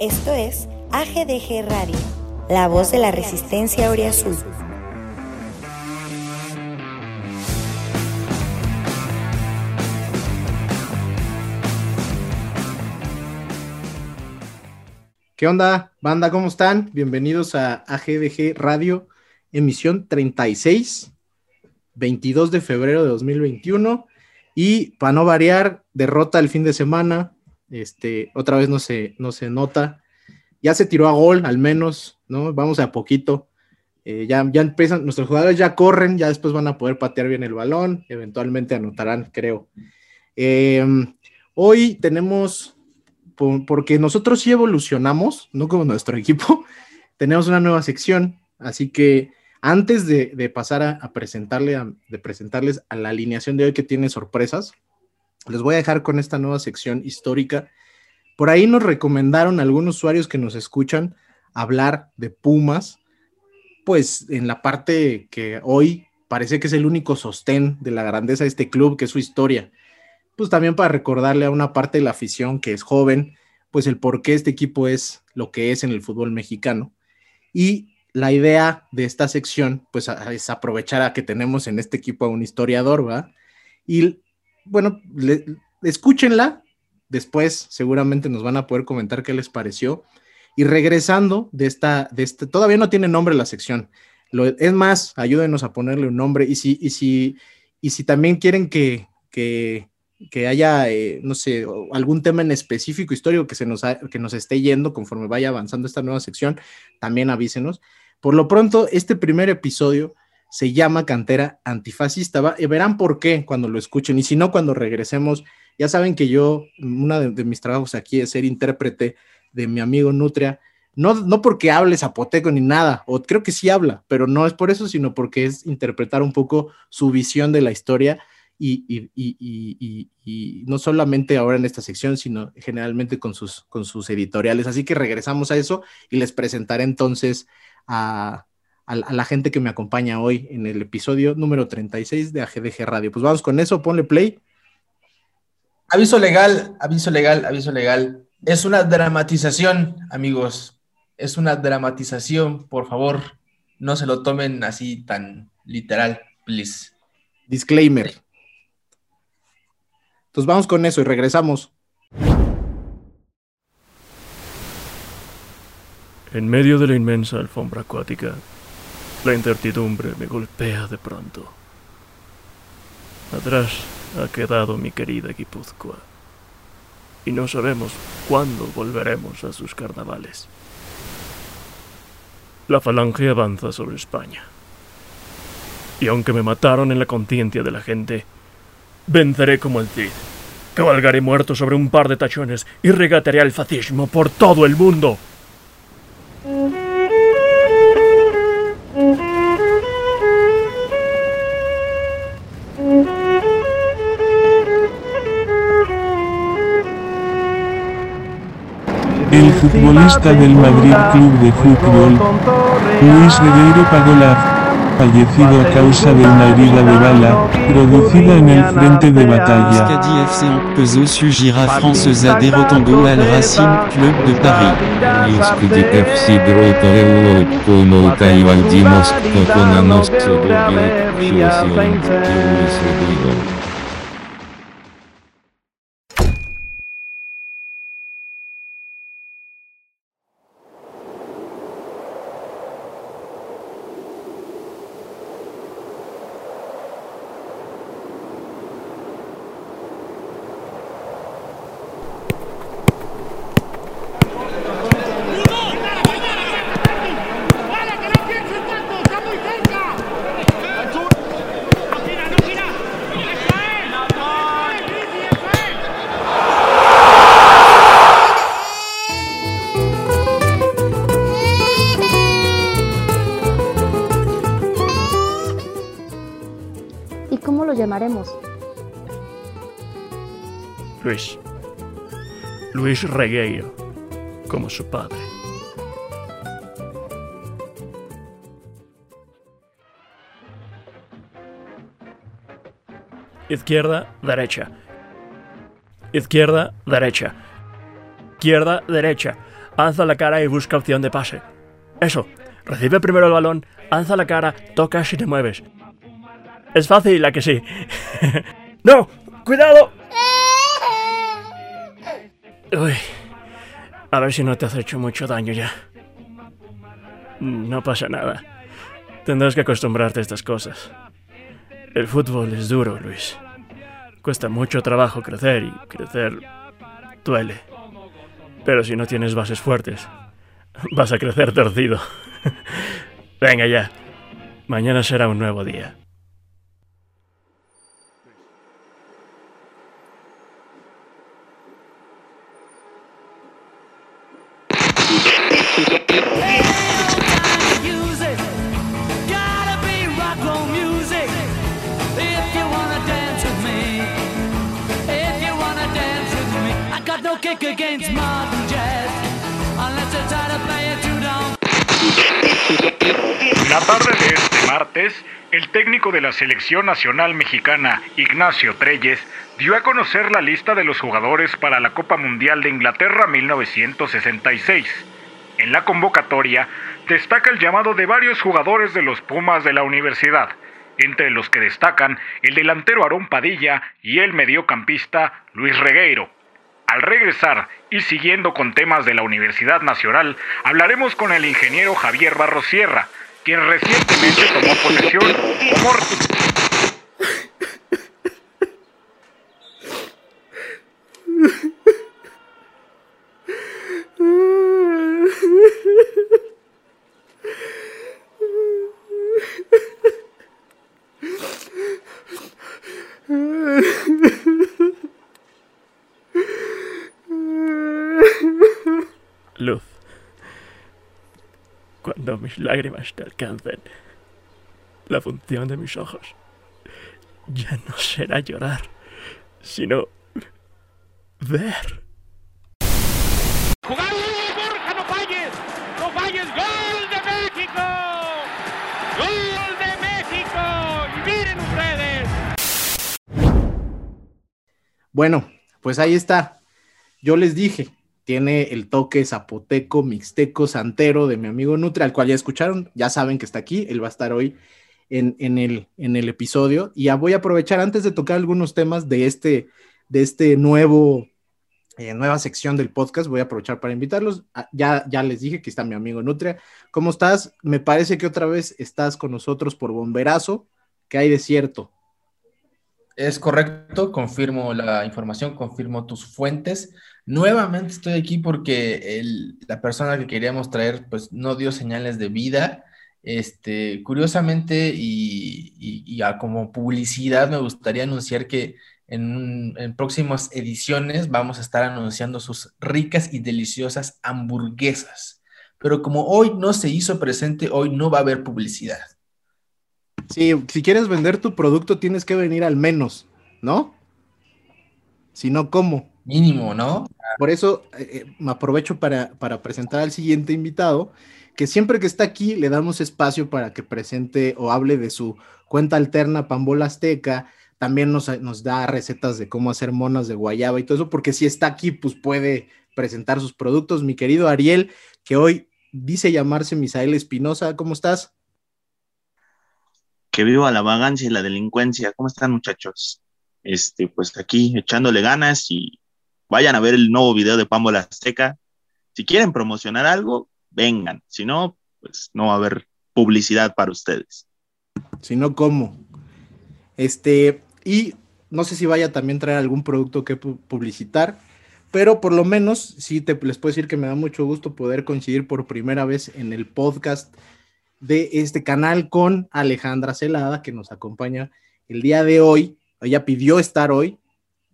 Esto es AGDG Radio, la voz de la resistencia Oriazul. ¿Qué onda, banda? ¿Cómo están? Bienvenidos a AGDG Radio, emisión 36, 22 de febrero de 2021. Y para no variar, derrota el fin de semana. Este, otra vez no se, no se nota. Ya se tiró a gol, al menos, ¿no? Vamos a poquito. Eh, ya, ya empiezan, nuestros jugadores ya corren, ya después van a poder patear bien el balón, eventualmente anotarán, creo. Eh, hoy tenemos, porque nosotros sí evolucionamos, no como nuestro equipo, tenemos una nueva sección, así que antes de, pasar a, presentarle de presentarles a la alineación de hoy que tiene sorpresas, les voy a dejar con esta nueva sección histórica. Por ahí nos recomendaron algunos usuarios que nos escuchan hablar de Pumas, pues en la parte que hoy parece que es el único sostén de la grandeza de este club, que es su historia. Pues también para recordarle a una parte de la afición que es joven, pues el por qué este equipo es lo que es en el fútbol mexicano. Y la idea de esta sección, pues es aprovechar a que tenemos en este equipo a un historiador, ¿va? Y bueno, escúchenla, después seguramente nos van a poder comentar qué les pareció. Y regresando de esta, de este, todavía no tiene nombre la sección. Es más, ayúdenos a ponerle un nombre. Y si, y si, y si también quieren que, que, que haya, eh, no sé, algún tema en específico histórico que, se nos, que nos esté yendo conforme vaya avanzando esta nueva sección, también avísenos. Por lo pronto, este primer episodio se llama Cantera Antifascista. y verán por qué cuando lo escuchen. Y si no, cuando regresemos, ya saben que yo, uno de, mis trabajos aquí es ser intérprete de mi amigo Nutria. No, no porque hable zapoteco ni nada, o creo que sí habla, pero no es por eso, sino porque es interpretar un poco su visión de la historia y, y, no solamente ahora en esta sección, sino generalmente con sus, con sus editoriales. Así que regresamos a eso y les presentaré entonces a, la gente que me acompaña hoy en el episodio número 36 de AGDG Radio. Pues vamos con eso, ponle play. Aviso legal, aviso legal, aviso legal. Es una dramatización, amigos. Es una dramatización, por favor. No se lo tomen así tan literal, please. Disclaimer. Entonces vamos con eso y regresamos. En medio de la inmensa alfombra acuática, la incertidumbre me golpea de pronto. Atrás ha quedado mi querida Guipúzcoa, y no sabemos cuándo volveremos a sus carnavales. La falange avanza sobre España. Y aunque me mataron en la conciencia de la gente, venceré como el Cid. Cabalgaré muerto sobre un par de tachones y regatearé al fascismo por todo el mundo. El futbolista del Madrid Club de Fútbol, Luis Regueiro Pagola, fallecido a causa de una herida de bala, producida en el frente de batalla. FC Peso sugira France al Racing Club de Paris. FC. Luis Regueiro, como su padre. Izquierda, derecha. Izquierda, derecha. Izquierda, derecha. alza la cara y busca opción de pase. Eso, recibe primero el balón, alza la cara, tocas y te mueves. Es fácil, la que sí. ¡No! ¡Cuidado! Uy, a ver si no te has hecho mucho daño ya. No pasa nada. Tendrás que acostumbrarte a estas cosas. El fútbol es duro, Luis. Cuesta mucho trabajo crecer y crecer duele. Pero si no tienes bases fuertes, vas a crecer torcido. Venga ya. Mañana será un nuevo día. Down. La tarde de este martes, el técnico de la selección nacional mexicana, Ignacio Treyes, dio a conocer la lista de los jugadores para la Copa Mundial de Inglaterra 1966. En la convocatoria destaca el llamado de varios jugadores de los Pumas de la universidad, entre los que destacan el delantero Aarón Padilla y el mediocampista Luis Regueiro. Al regresar y siguiendo con temas de la Universidad Nacional, hablaremos con el ingeniero Javier Barros Sierra, quien recientemente tomó posesión como Luz. Cuando mis lágrimas te alcancen, la función de mis ojos ya no será llorar, sino ver. ¡Jugado! ¡Borja, no falles! ¡No falles! ¡Gol de México! ¡Gol de México! Y miren ustedes. Bueno, pues ahí está. Yo les dije, tiene el toque zapoteco, mixteco, santero de mi amigo Nutri, al cual ya escucharon, ya saben que está aquí, él va a estar hoy en, en el, en el episodio. Y ya voy a aprovechar antes de tocar algunos temas de este, de este nuevo, eh, nueva sección del podcast, voy a aprovechar para invitarlos. Ah, Ya, ya les dije que está mi amigo Nutria. ¿Cómo estás? Me parece que otra vez estás con nosotros por bomberazo. ¿Qué hay de cierto? Es correcto, confirmo la información, confirmo tus fuentes. Nuevamente estoy aquí porque la persona que queríamos traer pues no dio señales de vida. Este, curiosamente y, como publicidad me gustaría anunciar que en, en próximas ediciones vamos a estar anunciando sus ricas y deliciosas hamburguesas. Pero como hoy no se hizo presente, hoy no va a haber publicidad. Sí, si quieres vender tu producto tienes que venir al menos, ¿no? Si no, ¿cómo? Mínimo, ¿no? Por eso eh, eh, me aprovecho para, para presentar al siguiente invitado, que siempre que está aquí le damos espacio para que presente o hable de su cuenta alterna Pambola Azteca, también nos, nos da recetas de cómo hacer monas de guayaba y todo eso, porque si está aquí, pues puede presentar sus productos. Mi querido Ariel, que hoy dice llamarse Misael Espinosa, ¿cómo estás? que viva la vagancia y la delincuencia. ¿Cómo están, muchachos? Este, pues aquí echándole ganas y vayan a ver el nuevo video de Pambola Azteca. Si quieren promocionar algo, vengan. Si no, pues no va a haber publicidad para ustedes. Si no, ¿cómo? Este, y no sé si vaya a también traer algún producto que pu- publicitar, pero por lo menos sí te, les puedo decir que me da mucho gusto poder coincidir por primera vez en el podcast de este canal con Alejandra Celada, que nos acompaña el día de hoy. Ella pidió estar hoy,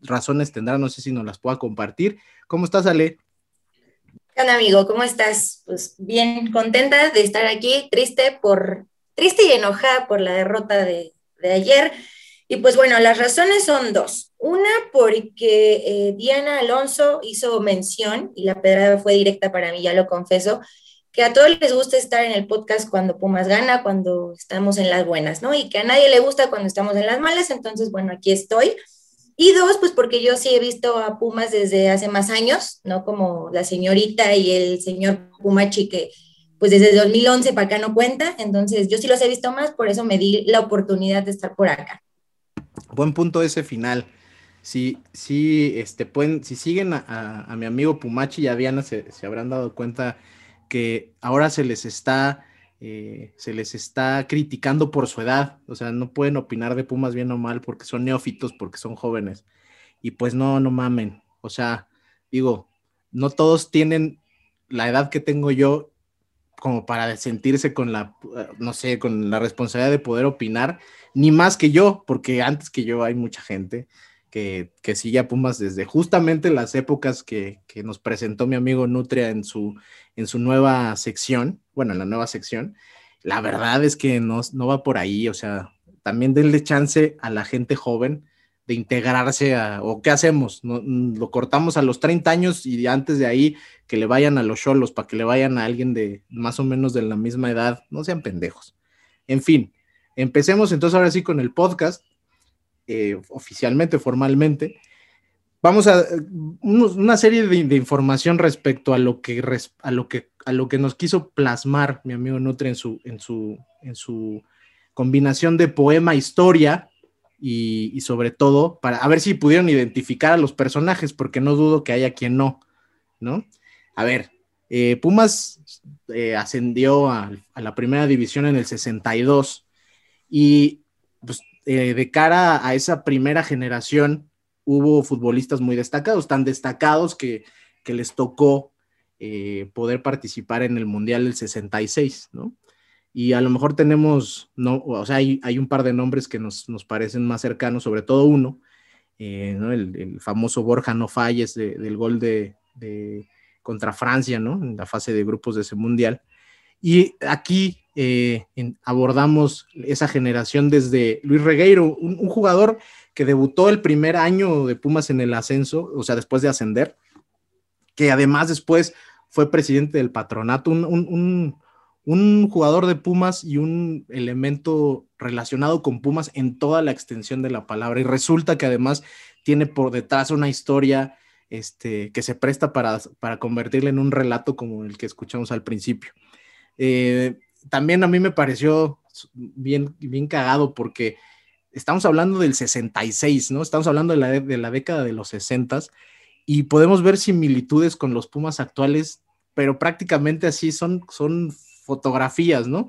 razones tendrá, no sé si nos las pueda compartir. ¿Cómo estás, Ale? ¿Qué onda, amigo? ¿Cómo estás? Pues bien, contenta de estar aquí, triste por, triste y enojada por la derrota de, de ayer. Y pues bueno, las razones son dos. Una, porque eh, Diana Alonso hizo mención, y la pedrada fue directa para mí, ya lo confieso, que a todos les gusta estar en el podcast cuando Pumas gana, cuando estamos en las buenas, ¿no? Y que a nadie le gusta cuando estamos en las malas, entonces, bueno, aquí estoy. Y dos, pues porque yo sí he visto a Pumas desde hace más años, ¿no? Como la señorita y el señor Pumachi que pues desde 2011 para acá no cuenta, entonces yo sí los he visto más, por eso me di la oportunidad de estar por acá. Buen punto ese final. Si, si, este, pueden, si siguen a, a mi amigo Pumachi y a Diana, se, se, habrán dado cuenta que ahora se les está, eh, se les está criticando por su edad. O sea, no pueden opinar de Pumas bien o mal porque son neófitos, porque son jóvenes. Y pues no, no mamen. O sea, digo, no todos tienen la edad que tengo yo como para sentirse con la, no sé, con la responsabilidad de poder opinar, ni más que yo, porque antes que yo hay mucha gente que, que sigue a Pumas desde justamente las épocas que, que, nos presentó mi amigo Nutria en su, en su nueva sección, bueno, en la nueva sección. La verdad es que no, no va por ahí, o sea, también denle chance a la gente joven de integrarse a, o qué hacemos, ¿No? lo cortamos a los 30 años y antes de ahí que le vayan a los cholos, para que le vayan a alguien de más o menos de la misma edad, no sean pendejos. En fin, empecemos entonces ahora sí con el podcast, eh, oficialmente, formalmente. Vamos a una serie de, información respecto a lo que a lo que a lo que nos quiso plasmar mi amigo Nutre en su en su en su combinación de poema historia y, sobre todo para a ver si pudieron identificar a los personajes porque no dudo que haya quien no, ¿no? A ver, eh, Pumas eh, ascendió a, a, la primera división en el 62 y pues, eh, de cara a esa primera generación hubo futbolistas muy destacados, tan destacados que, que les tocó eh, poder participar en el Mundial del 66, ¿no? Y a lo mejor tenemos, no, o sea, hay, hay un par de nombres que nos, nos, parecen más cercanos, sobre todo uno, eh, ¿no? el, el, famoso Borja No Falles de, del gol de, de, contra Francia, ¿no? En la fase de grupos de ese Mundial. Y aquí eh, abordamos esa generación desde Luis Regueiro, un, jugador que debutó el primer año de Pumas en el ascenso, o sea, después de ascender, que además después fue presidente del patronato, un, un, jugador de Pumas y un elemento relacionado con Pumas en toda la extensión de la palabra. Y resulta que además tiene por detrás una historia este, que se presta para, para convertirla en un relato como el que escuchamos al principio. Eh, también a mí me pareció bien, bien cagado porque estamos hablando del 66, ¿no? Estamos hablando de la, de la década de los 60 y podemos ver similitudes con los Pumas actuales, pero prácticamente así son, son fotografías, ¿no?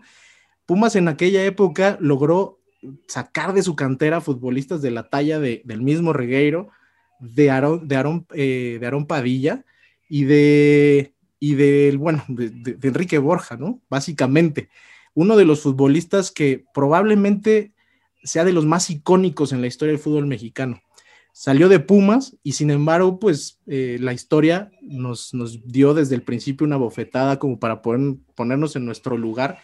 Pumas en aquella época logró sacar de su cantera futbolistas de la talla de, del mismo Regueiro, de Aaron, de eh, de Padilla y de, y del, bueno, de, de, de, Enrique Borja, ¿no? Básicamente, uno de los futbolistas que probablemente sea de los más icónicos en la historia del fútbol mexicano. Salió de Pumas y sin embargo, pues eh, la historia nos, nos, dio desde el principio una bofetada como para poder ponernos en nuestro lugar.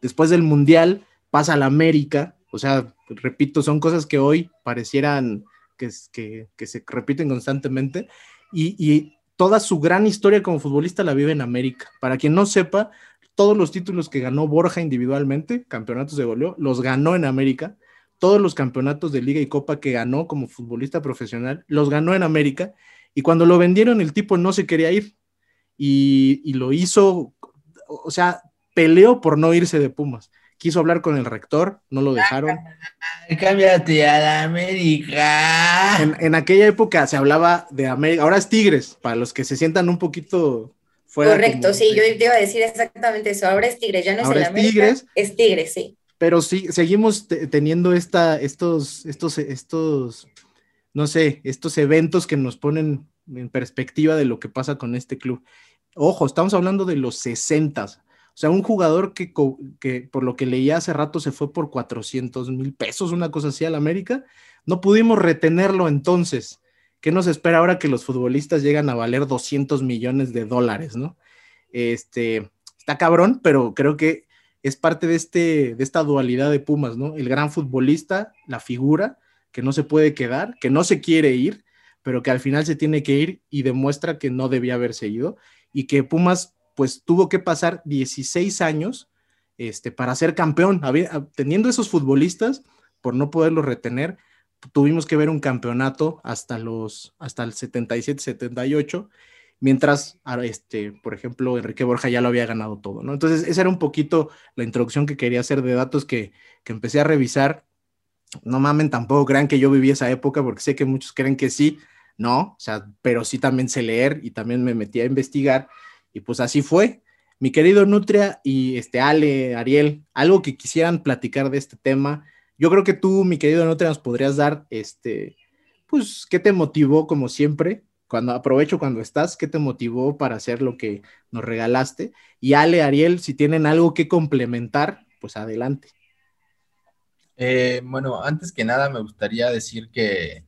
Después del Mundial pasa a la América, o sea, repito, son cosas que hoy parecieran que, que, que se repiten constantemente y, y toda su gran historia como futbolista la vive en América. Para quien no sepa, todos los títulos que ganó Borja individualmente, campeonatos de goleo, los ganó en América. Todos los campeonatos de liga y copa que ganó como futbolista profesional, los ganó en América. Y cuando lo vendieron, el tipo no se quería ir. Y, y lo hizo, o sea, peleó por no irse de Pumas. Quiso hablar con el rector, no lo dejaron. Cámbiate a la América. En, en, aquella época se hablaba de América, ahora es Tigres, para los que se sientan un poquito fuera. Correcto, sí, yo te iba a decir exactamente eso. Ahora es Tigres, ya no es ahora el es América, Tigres, es Tigres, sí. Pero sí, seguimos teniendo esta, estos, estos, estos, no sé, estos eventos que nos ponen en perspectiva de lo que pasa con este club. Ojo, estamos hablando de los 60 o sea, un jugador que, que, por lo que leía hace rato se fue por 400 mil pesos, una cosa así, al América. No pudimos retenerlo entonces. ¿Qué nos espera ahora que los futbolistas llegan a valer 200 millones de dólares, no? Este, está cabrón, pero creo que es parte de, este, de esta dualidad de Pumas, ¿no? El gran futbolista, la figura, que no se puede quedar, que no se quiere ir, pero que al final se tiene que ir y demuestra que no debía haberse ido y que Pumas pues tuvo que pasar 16 años este, para ser campeón. Había, teniendo esos futbolistas, por no poderlos retener, tuvimos que ver un campeonato hasta los hasta el 77 78 mientras ah, este por ejemplo Enrique Borja ya lo había ganado todo no entonces esa era un poquito la introducción que quería hacer de datos que, que empecé a revisar no mamen tampoco crean que yo viví esa época porque sé que muchos creen que sí no o sea pero sí también sé leer y también me metí a investigar y pues así fue mi querido Nutria y este Ale, Ariel, algo que quisieran platicar de este tema. Yo creo que tú, mi querido Nutria, nos podrías dar, este, pues, ¿qué te motivó como siempre? Cuando aprovecho cuando estás, ¿qué te motivó para hacer lo que nos regalaste? Y Ale, Ariel, si tienen algo que complementar, pues adelante. Eh, bueno, antes que nada me gustaría decir que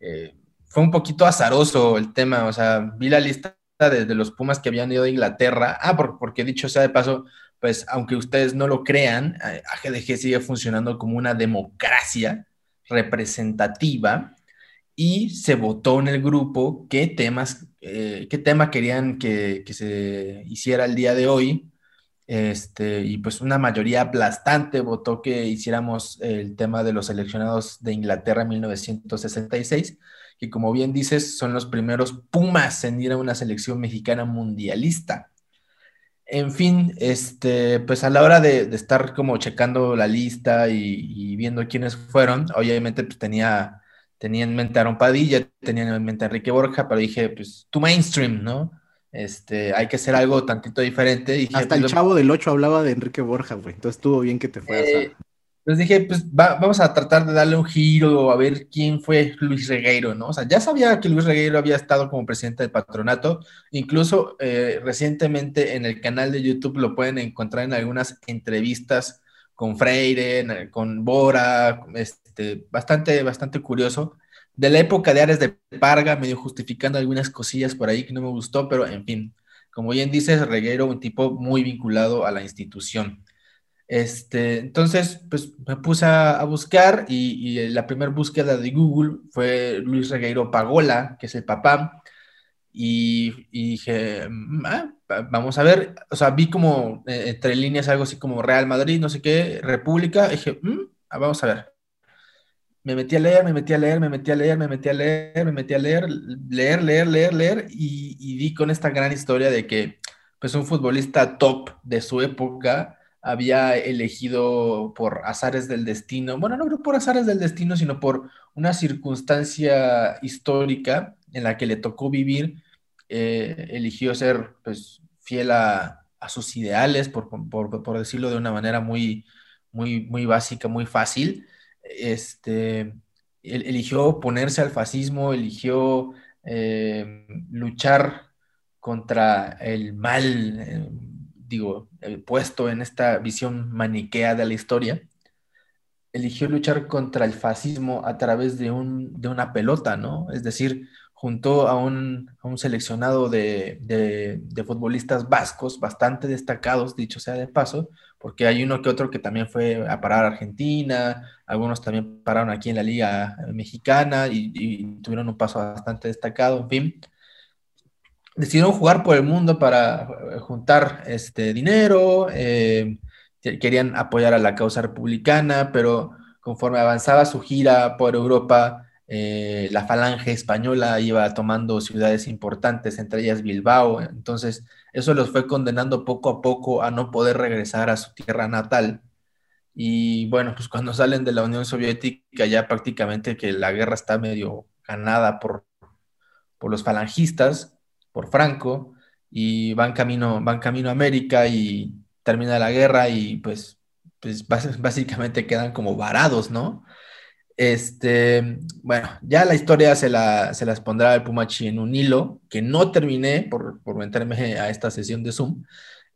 eh, fue un poquito azaroso el tema, o sea, vi la lista de, los Pumas que habían ido a Inglaterra. Ah, por- porque dicho sea de paso, pues aunque ustedes no lo crean, eh, AGDG sigue funcionando como una democracia representativa y se votó en el grupo qué temas, eh, qué tema querían que, que se hiciera el día de hoy. Este, y pues una mayoría aplastante votó que hiciéramos el tema de los seleccionados de Inglaterra en 1966 que como bien dices, son los primeros Pumas en ir a una selección mexicana mundialista. En fin, este, pues a la hora de, estar como checando la lista y, y viendo quiénes fueron, obviamente pues tenía, tenía en mente a Aaron Padilla, tenía en mente a Enrique Borja, pero dije, pues tu mainstream, ¿no? Este, hay que hacer algo tantito diferente. Dije, Hasta el pues, chavo del 8 hablaba de Enrique Borja, güey. Entonces estuvo bien que te fueras Eh, Pues dije, pues va- vamos a tratar de darle un giro a ver quién fue Luis Regueiro, ¿no? O sea, ya sabía que Luis Regueiro había estado como presidente del patronato, incluso eh, recientemente en el canal de YouTube lo pueden encontrar en algunas entrevistas con Freire, con Bora, este, bastante, bastante curioso. De la época de Ares de Parga, medio justificando algunas cosillas por ahí que no me gustó, pero en fin, como bien dices, Regueiro, un tipo muy vinculado a la institución. Este, entonces, pues me puse a, buscar y, la primera búsqueda de Google fue Luis Regueiro Pagola, que es el papá, y, y dije, "Mm, ah, vamos a ver, o sea, vi como eh, entre líneas algo así como Real Madrid, no sé qué, República, dije, "Mm, ah, vamos a ver. Me metí a leer, me metí a leer, me metí a leer, me metí a leer, me metí a leer, leer, leer, leer, leer, y, y di con esta gran historia de que, pues, un futbolista top de su época había elegido por azares del destino, bueno, no creo por azares del destino, sino por una circunstancia histórica en la que le tocó vivir, eh, eligió ser, pues, fiel a, sus ideales, por, decirlo de una manera muy, muy, muy básica, muy fácil este, el- eligió oponerse al fascismo, eligió eh, luchar contra el mal, eh, digo, eh, puesto en esta visión maniquea de la historia, eligió luchar contra el fascismo a través de, un, de una pelota, ¿no? Es decir, juntó a un, a un seleccionado de, de- futbolistas vascos bastante destacados, dicho sea de paso, porque hay uno que otro que también fue a parar a Argentina, algunos también pararon aquí en la Liga Mexicana y, tuvieron un paso bastante destacado, en fin. Decidieron jugar por el mundo para eh, juntar este dinero, eh, que- querían apoyar a la causa republicana, pero conforme avanzaba su gira por Europa, eh, la falange española iba tomando ciudades importantes, entre ellas Bilbao, entonces eso los fue condenando poco a poco a no poder regresar a su tierra natal. Y bueno, pues cuando salen de la Unión Soviética ya prácticamente que la guerra está medio ganada por, por los falangistas, por Franco, y van camino, van camino a América y termina la guerra y pues, pues bás- básicamente quedan como varados, ¿no? Este, bueno, ya la historia se, la, se las pondrá el Pumachi en un hilo que no terminé por, por meterme a esta sesión de Zoom.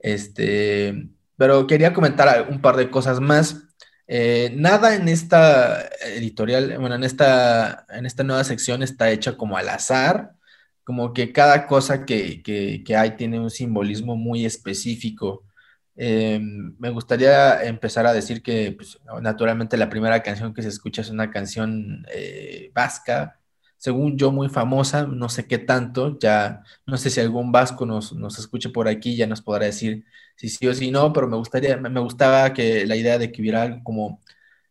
Este, pero quería comentar un par de cosas más. Eh, nada en esta editorial, bueno, en esta, en esta nueva sección está hecha como al azar, como que cada cosa que, que, que hay tiene un simbolismo muy específico. Eh, me gustaría empezar a decir que, pues, naturalmente, la primera canción que se escucha es una canción eh, vasca, según yo, muy famosa, no sé qué tanto, ya no sé si algún vasco nos, nos escuche por aquí, ya nos podrá decir si sí o si no, pero me gustaría, me gustaba que la idea de que hubiera algo como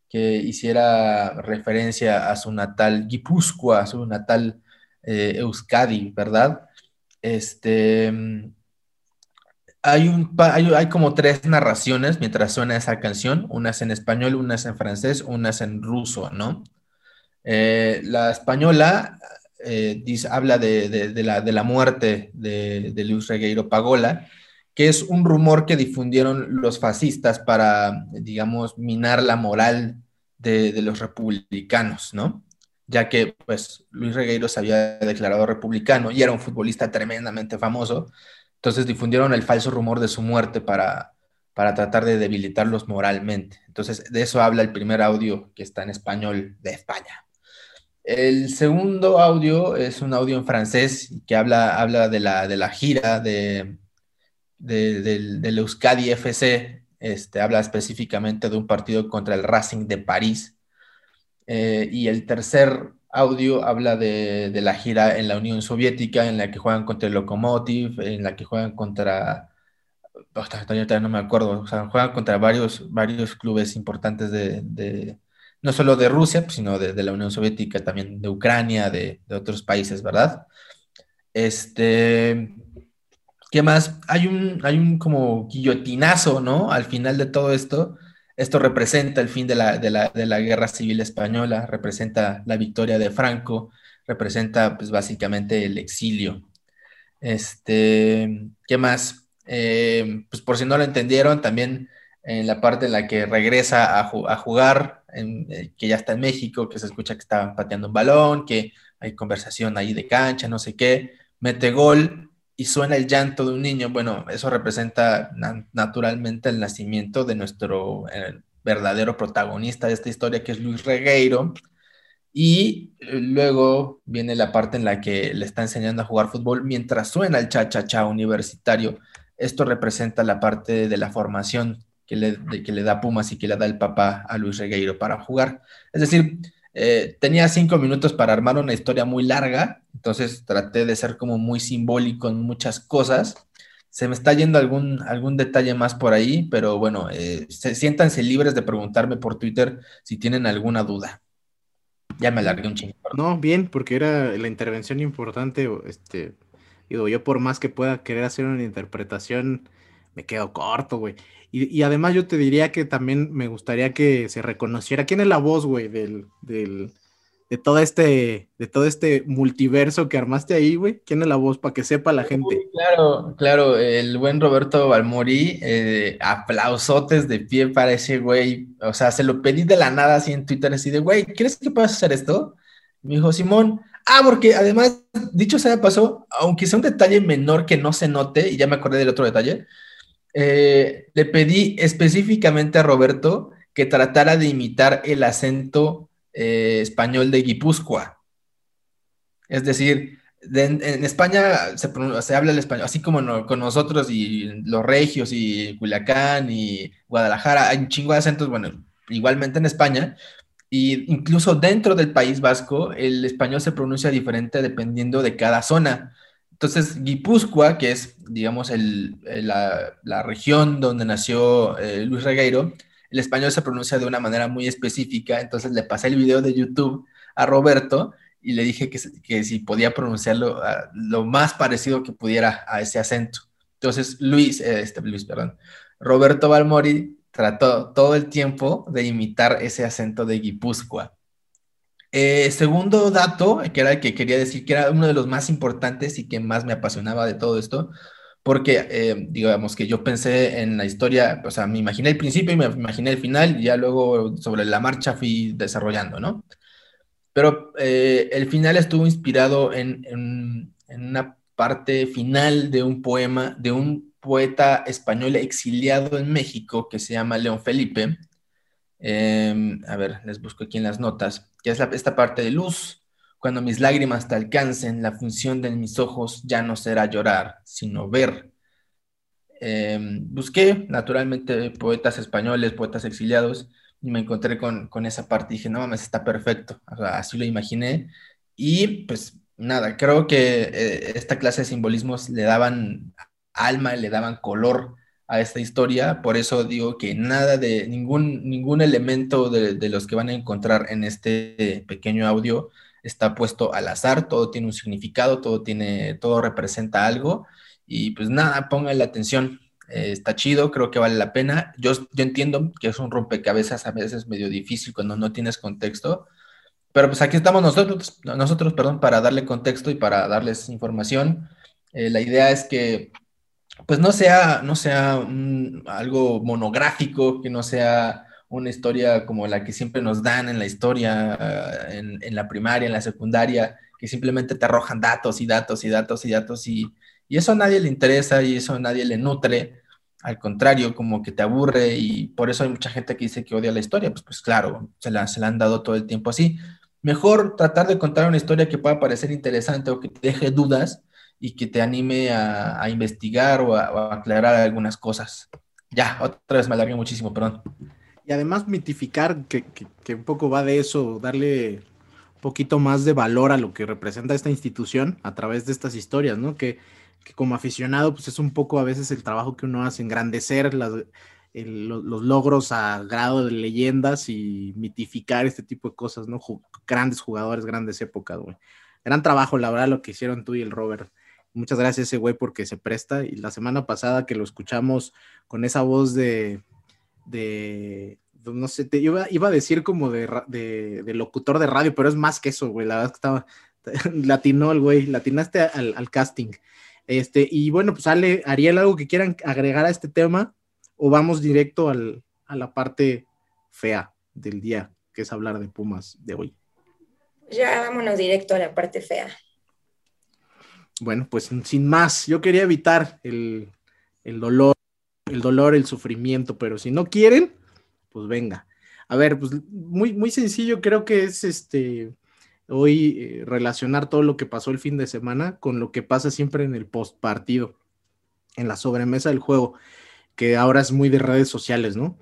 que hiciera referencia a su natal Guipúzcoa, a su natal eh, Euskadi, ¿verdad? Este, hay, un, hay, hay como tres narraciones mientras suena esa canción, unas en español, unas en francés, unas en ruso, ¿no? Eh, la española eh, habla de, de- la, de la muerte de, de Luis Regueiro Pagola, que es un rumor que difundieron los fascistas para, digamos, minar la moral de, de los republicanos, ¿no? Ya que, pues, Luis Regueiro se había declarado republicano y era un futbolista tremendamente famoso, entonces difundieron el falso rumor de su muerte para, para tratar de debilitarlos moralmente. Entonces, de eso habla el primer audio que está en español de España. El segundo audio es un audio en francés que habla, habla de, la, de la gira de, de- del, del Euskadi FC. Este, habla específicamente de un partido contra el Racing de París. Eh, y el tercer audio habla de, de la gira en la Unión Soviética, en la que juegan contra el Lokomotiv, en la que juegan contra hasta no me acuerdo, o sea, juegan contra varios, varios clubes importantes de, de- no solo de Rusia, pues, sino de, de la Unión Soviética, también de Ucrania, de, de otros países, ¿verdad? Este, ¿qué más? Hay un, hay un como guillotinazo, ¿no? Al final de todo esto, esto representa el fin de la, de la, de la Guerra Civil Española, representa la victoria de Franco, representa pues básicamente el exilio. Este, ¿qué más? Eh, pues por si no lo entendieron, también en la parte en la que regresa a, ju- a jugar, eh, que ya está en México, que se escucha que está pateando un balón, que hay conversación ahí de cancha, no sé qué, mete gol y suena el llanto de un niño. Bueno, eso representa na- naturalmente el nacimiento de nuestro eh, verdadero protagonista de esta historia, que es Luis Regueiro. Y eh, luego viene la parte en la que le está enseñando a jugar fútbol mientras suena el cha-cha-cha universitario. Esto representa la parte de la formación que le, que le da Pumas y que le da el papá a Luis Regueiro para jugar. Es decir, eh, tenía cinco minutos para armar una historia muy larga, entonces traté de ser como muy simbólico en muchas cosas. Se me está yendo algún, algún detalle más por ahí, pero bueno, eh, se, siéntanse libres de preguntarme por Twitter si tienen alguna duda. Ya me alargué un chingo. No, bien, porque era la intervención importante. Este, digo, yo por más que pueda querer hacer una interpretación, me quedo corto, güey. Y, y además yo te diría que también me gustaría que se reconociera quién es la voz, güey, del, del, de todo este, de todo este multiverso que armaste ahí, güey. ¿Quién es la voz para que sepa la gente? Claro, claro, el buen Roberto Balmori, eh, aplausotes de pie para ese güey. O sea, se lo pedí de la nada así en Twitter, así de, güey, ¿crees que puedes hacer esto? Me dijo Simón, ah, porque además, dicho sea de paso, aunque sea un detalle menor que no se note, y ya me acordé del otro detalle, eh, le pedí específicamente a Roberto que tratara de imitar el acento eh, español de Guipúzcoa. Es decir, de- en, España se, habla el español, así como con nosotros y los regios y Culiacán y Guadalajara, hay un chingo de acentos, bueno, igualmente en España, y incluso dentro del País Vasco, el español se pronuncia diferente dependiendo de cada zona. Entonces, Guipúzcoa, que es, digamos, el- el- la, la región donde nació eh, Luis Regueiro, el español se pronuncia de una manera muy específica, entonces le pasé el video de YouTube a Roberto y le dije que, que si podía pronunciarlo ah, lo más parecido que pudiera a ese acento. Entonces, Luis, eh, este, Luis, perdón, Roberto Balmori trató todo el tiempo de imitar ese acento de Guipúzcoa. Eh, segundo dato, que era el que quería decir que era uno de los más importantes y que más me apasionaba de todo esto, porque eh, digamos que yo pensé en la historia, o sea, me imaginé el principio y me imaginé el final y ya luego sobre la marcha fui desarrollando, ¿no? Pero eh, el final estuvo inspirado en, en- en una parte final de un poema de un poeta español exiliado en México que se llama León Felipe. Eh, a ver, les busco aquí en las notas, que es la- esta parte de luz. Cuando mis lágrimas te alcancen, la función de mis ojos ya no será llorar, sino ver. Eh, busqué, naturalmente, poetas españoles, poetas exiliados, y me encontré con, con esa parte. Dije, no mames, está perfecto. Así lo imaginé. Y pues nada, creo que eh, esta clase de simbolismos le daban alma, le daban color a esta historia, por eso digo que nada de ningún, ningún elemento de, de los que van a encontrar en este pequeño audio está puesto al azar, todo tiene un significado, todo tiene, todo representa algo. Y pues nada, pongan la atención, eh, está chido, creo que vale la pena. Yo, yo entiendo que es un rompecabezas a veces medio difícil cuando no tienes contexto, pero pues aquí estamos nosotros, nosotros, perdón, para darle contexto y para darles información. Eh, la idea es que pues no sea, no sea algo monográfico, que no sea una historia como la que siempre nos dan en la historia, eh, en, en la primaria, en la secundaria, que simplemente te arrojan datos y datos y datos y datos y, y eso a nadie le interesa y eso a nadie le nutre. Al contrario, como que te aburre y por eso hay mucha gente que dice que odia la historia. Pues, pues claro, se la, se la han dado todo el tiempo así. Mejor tratar de contar una historia que pueda parecer interesante o que te deje dudas y que te anime a, a investigar o a, aclarar algunas cosas. Ya, otra vez me alargué muchísimo, perdón. Y además mitificar, que, que- un poco va de eso, darle un poquito más de valor a lo que representa esta institución a través de estas historias, ¿no? Que, que como aficionado, pues es un poco a veces el trabajo que uno hace, engrandecer las, el- lo- los logros a grado de leyendas y mitificar este tipo de cosas, ¿no? Grandes jugadores, grandes épocas, güey. Gran trabajo, la verdad, lo que hicieron tú y el Robert. Muchas gracias ese güey porque se presta. Y la semana pasada que lo escuchamos con esa voz de, de no sé, te iba, iba a decir como de, de, locutor de radio, pero es más que eso, güey. La verdad que estaba, latinó el güey, latinaste al, al casting. Este, y bueno, pues Ale, Ariel, algo que quieran agregar a este tema, o vamos directo al, a la parte fea del día, que es hablar de Pumas de hoy. Ya vámonos directo a la parte fea. Bueno, pues sin más, yo quería evitar el, el dolor, el dolor, el sufrimiento, pero si no quieren, pues venga. A ver, pues muy, muy sencillo, creo que es este hoy eh, relacionar todo lo que pasó el fin de semana con lo que pasa siempre en el post partido, en la sobremesa del juego, que ahora es muy de redes sociales, ¿no?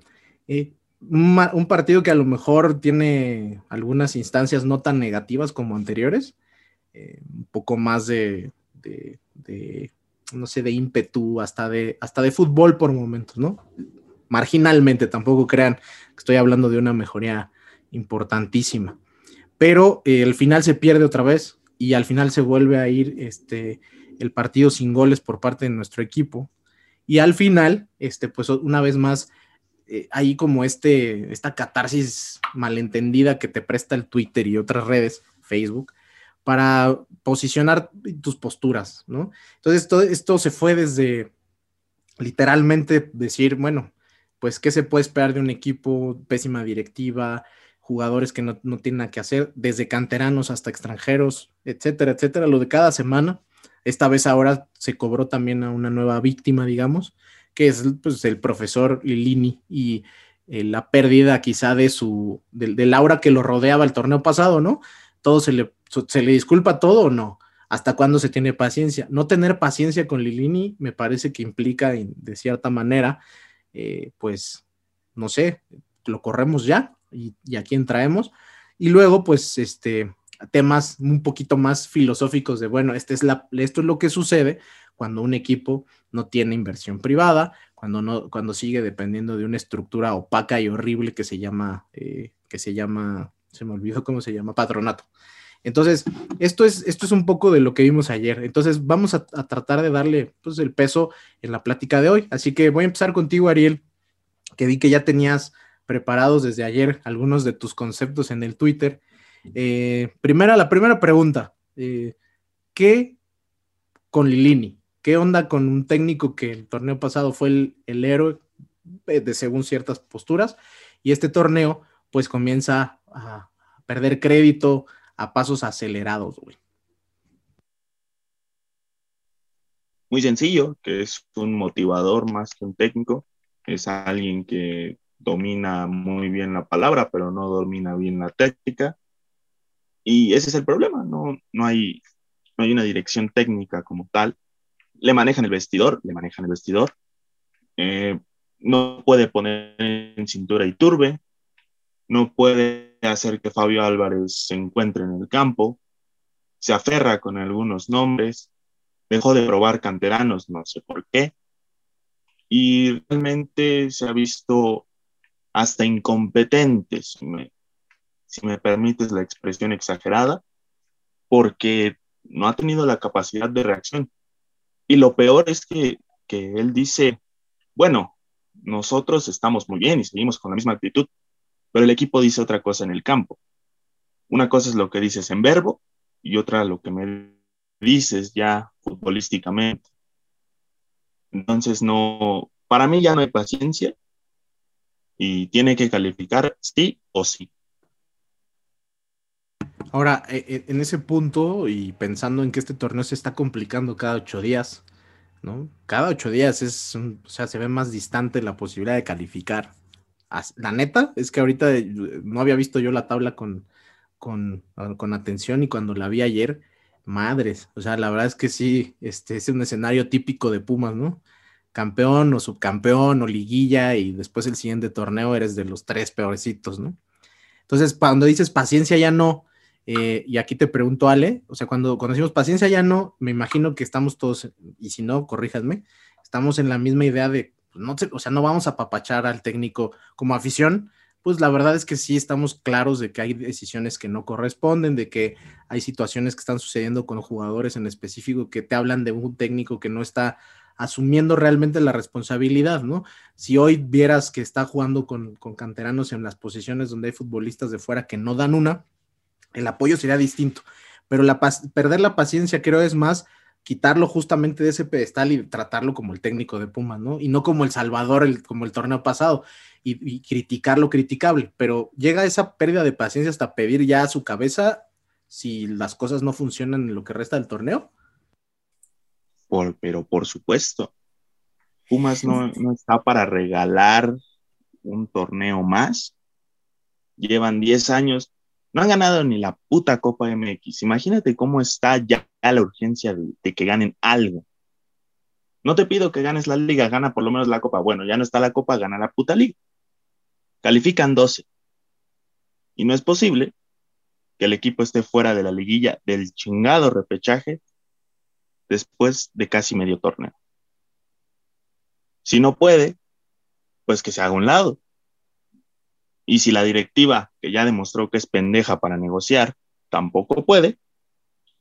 Eh, un, partido que a lo mejor tiene algunas instancias no tan negativas como anteriores, eh, un poco más de, de- no sé, de ímpetu, hasta de, hasta de fútbol por momentos, ¿no? Marginalmente, tampoco crean que estoy hablando de una mejoría importantísima. Pero eh, el final se pierde otra vez y al final se vuelve a ir este, el partido sin goles por parte de nuestro equipo. Y al final, este, pues una vez más, eh, hay como este, esta catarsis malentendida que te presta el Twitter y otras redes, Facebook, para posicionar tus posturas, ¿no? Entonces, esto, esto se fue desde literalmente decir, bueno, pues, ¿qué se puede esperar de un equipo? Pésima directiva, jugadores que no, no tienen nada que hacer, desde canteranos hasta extranjeros, etcétera, etcétera, lo de cada semana. Esta vez ahora se cobró también a una nueva víctima, digamos, que es pues, el profesor Lilini y eh, la pérdida quizá de su, del, del aura que lo rodeaba el torneo pasado, ¿no? Todo se le, se le disculpa todo o no. ¿Hasta cuándo se tiene paciencia? No tener paciencia con Lilini me parece que implica, de cierta manera, eh, pues, no sé, lo corremos ya y, y a quién traemos. Y luego, pues, este, temas un poquito más filosóficos de, bueno, este es la, esto es lo que sucede cuando un equipo no tiene inversión privada, cuando, no, cuando sigue dependiendo de una estructura opaca y horrible que se llama, eh, que se llama, se me olvidó cómo se llama, patronato. Entonces, esto es, esto es un poco de lo que vimos ayer. Entonces, vamos a, tratar de darle pues, el peso en la plática de hoy. Así que voy a empezar contigo, Ariel, que vi que ya tenías preparados desde ayer algunos de tus conceptos en el Twitter. Eh, primera, la primera pregunta, eh, ¿qué con Lilini? ¿Qué onda con un técnico que el torneo pasado fue el, el héroe eh, de según ciertas posturas y este torneo pues comienza a perder crédito a pasos acelerados, güey? Muy sencillo, que es un motivador más que un técnico, es alguien que domina muy bien la palabra, pero no domina bien la técnica. Y ese es el problema, no, no, hay, no hay una dirección técnica como tal. Le manejan el vestidor, le manejan el vestidor. Eh, no puede poner en cintura y turbe, no puede hacer que Fabio Álvarez se encuentre en el campo, se aferra con algunos nombres, dejó de probar canteranos, no sé por qué. y realmente se ha visto hasta incompetente, si me, si me permites la expresión exagerada, porque no ha tenido la capacidad de reacción. Y lo peor es que, que él dice, bueno, nosotros estamos muy bien y seguimos con la misma actitud, pero el equipo dice otra cosa en el campo. Una cosa es lo que dices en verbo y otra lo que me dices ya futbolísticamente. Entonces, no, para mí ya no hay paciencia y tiene que calificar sí o sí. Ahora, eh, eh, en ese punto y pensando en que este torneo se está complicando cada ocho días, ¿no? Cada ocho días es, o sea, se ve más distante la posibilidad de calificar. La neta es que ahorita eh, no había visto yo la tabla con, con, con atención y cuando la vi ayer, madres, o sea, la verdad es que sí, este es un escenario típico de Pumas, ¿no? Campeón o subcampeón o liguilla y después el siguiente torneo eres de los tres peorecitos, ¿no? Entonces, cuando dices paciencia ya no, eh, y aquí te pregunto, Ale, o sea, cuando, decimos paciencia ya no, me imagino que estamos todos, y si no, corríjanme, estamos en la misma idea de, no sé, o sea, no vamos a apapachar al técnico como afición, pues la verdad es que sí estamos claros de que hay decisiones que no corresponden, de que hay situaciones que están sucediendo con jugadores en específico que te hablan de un técnico que no está asumiendo realmente la responsabilidad, ¿no? Si hoy vieras que está jugando con, con canteranos en las posiciones donde hay futbolistas de fuera que no dan una, el apoyo sería distinto. Pero la perder la paciencia creo es más quitarlo justamente de ese pedestal y tratarlo como el técnico de Pumas, ¿no? Y no como el Salvador, el, como el torneo pasado, y, criticar lo criticable. Pero llega esa pérdida de paciencia hasta pedir ya a su cabeza si las cosas no funcionan en lo que resta del torneo. Por, pero por supuesto, Pumas no, no está para regalar un torneo más. Llevan 10 años, no han ganado ni la puta Copa MX. Imagínate cómo está ya la urgencia de, de que ganen algo. No te pido que ganes la liga, gana por lo menos la Copa. Bueno, ya no está la Copa, gana la puta liga. Califican 12. Y no es posible que el equipo esté fuera de la liguilla del chingado repechaje después de casi medio torneo. Si no puede, pues que se haga un lado. Y si la directiva, que ya demostró que es pendeja para negociar, tampoco puede,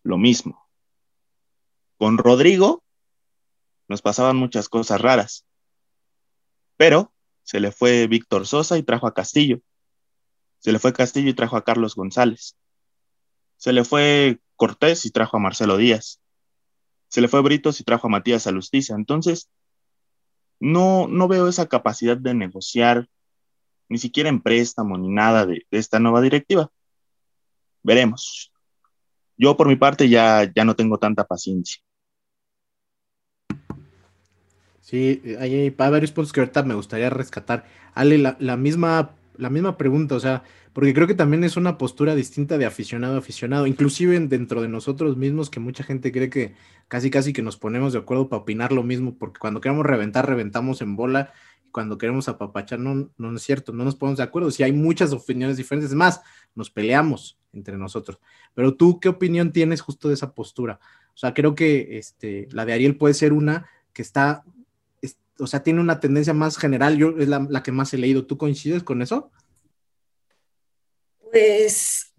lo mismo. Con Rodrigo nos pasaban muchas cosas raras, pero se le fue Víctor Sosa y trajo a Castillo. Se le fue Castillo y trajo a Carlos González. Se le fue Cortés y trajo a Marcelo Díaz. Se le fue Britos y trajo a Matías Alustiza. Entonces, no, no veo esa capacidad de negociar, ni siquiera en préstamo, ni nada de, esta nueva directiva. Veremos. Yo por mi parte ya, ya no tengo tanta paciencia. Sí, hay, hay varios puntos que ahorita me gustaría rescatar. Ale, la, la misma, la misma pregunta, o sea, porque creo que también es una postura distinta de aficionado a aficionado, inclusive en- dentro de nosotros mismos, que mucha gente cree que casi casi que nos ponemos de acuerdo para opinar lo mismo, porque cuando queremos reventar, reventamos en bola, cuando queremos apapachar, no, no es cierto, no nos ponemos de acuerdo, si hay muchas opiniones diferentes, es más, nos peleamos entre nosotros. Pero tú, ¿qué opinión tienes justo de esa postura? O sea, creo que este, la de Ariel puede ser una que está es- o sea, tiene una tendencia más general, yo es la, que más he leído. ¿Tú coincides con eso? Pues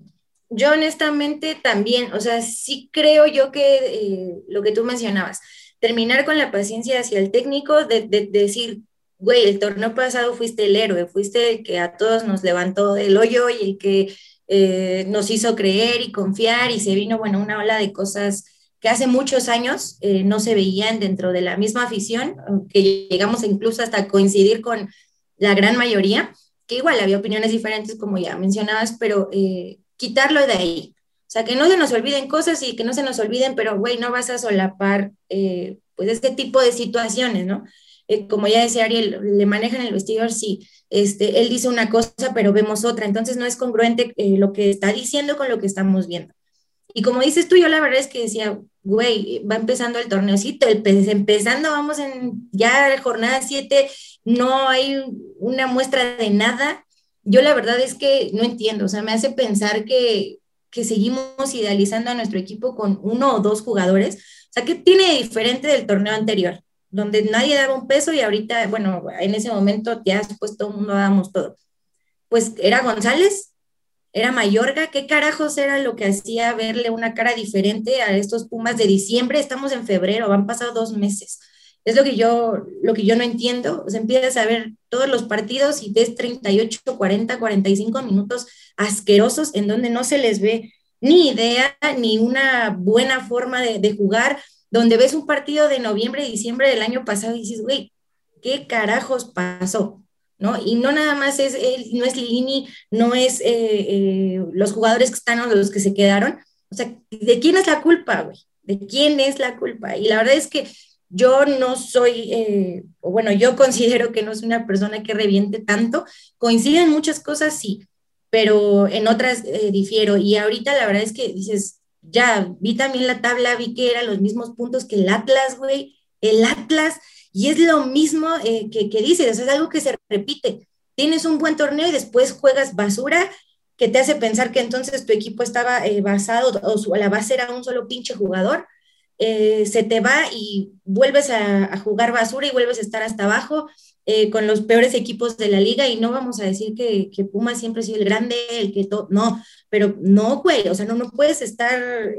yo honestamente también, o sea, sí creo yo que eh, lo que tú mencionabas, terminar con la paciencia hacia el técnico, de decir, güey, el torneo pasado fuiste el héroe, fuiste el que a todos nos levantó del hoyo y el que eh, nos hizo creer y confiar y se vino, bueno, una ola de cosas que hace muchos años eh, no se veían dentro de la misma afición, que llegamos incluso hasta coincidir con la gran mayoría que igual había opiniones diferentes, como ya mencionabas, pero eh, quitarlo de ahí. O sea, que no se nos olviden cosas y que no se nos olviden, pero, güey, no vas a solapar, eh, pues, este tipo de situaciones, ¿no? Eh, como ya decía Ariel, le manejan el vestidor, sí, este, él dice una cosa, pero vemos otra, entonces no es congruente eh, lo que está diciendo con lo que estamos viendo. Y como dices tú, yo la verdad es que decía, güey, va empezando el torneocito, el, empezando, vamos en ya jornada 7, no hay una muestra de nada. Yo la verdad es que no entiendo, o sea, me hace pensar que, que seguimos idealizando a nuestro equipo con uno o dos jugadores. O sea, ¿qué tiene de diferente del torneo anterior? Donde nadie daba un peso y ahorita, bueno, en ese momento ya después todo el mundo dábamos todo. Pues era González, era Mayorga, ¿qué carajos era lo que hacía verle una cara diferente a estos Pumas de diciembre? Estamos en febrero, han pasado dos meses. Es lo que yo, lo que yo no entiendo. O sea, empiezas a ver todos los partidos y ves 38, 40, 45 minutos asquerosos en donde no se les ve ni idea ni una buena forma de jugar, donde ves un partido de noviembre, diciembre del año pasado y dices, güey, ¿qué carajos pasó? ¿no? Y no nada más es, él, no es Lini, no es eh, eh, los jugadores que están o los que se quedaron. O sea, ¿de quién es la culpa, güey? ¿De quién es la culpa? Y la verdad es que yo no soy, eh, o bueno, yo considero que no soy una persona que reviente tanto. Coinciden muchas cosas, sí, pero en otras difiero. Y ahorita la verdad es que dices, ya vi también la tabla, vi que eran los mismos puntos que el Atlas, güey. El Atlas y es lo mismo eh, que, que, dices, es algo que se repite. Tienes un buen torneo y después juegas basura que te hace pensar que entonces tu equipo estaba eh, basado o la base era un solo pinche jugador. Eh, se te va y vuelves a, jugar basura y vuelves a estar hasta abajo con los peores equipos de la liga y no vamos a decir que, que Puma siempre ha sido el grande, el que todo, no, pero no, güey, o sea, no, no puedes estar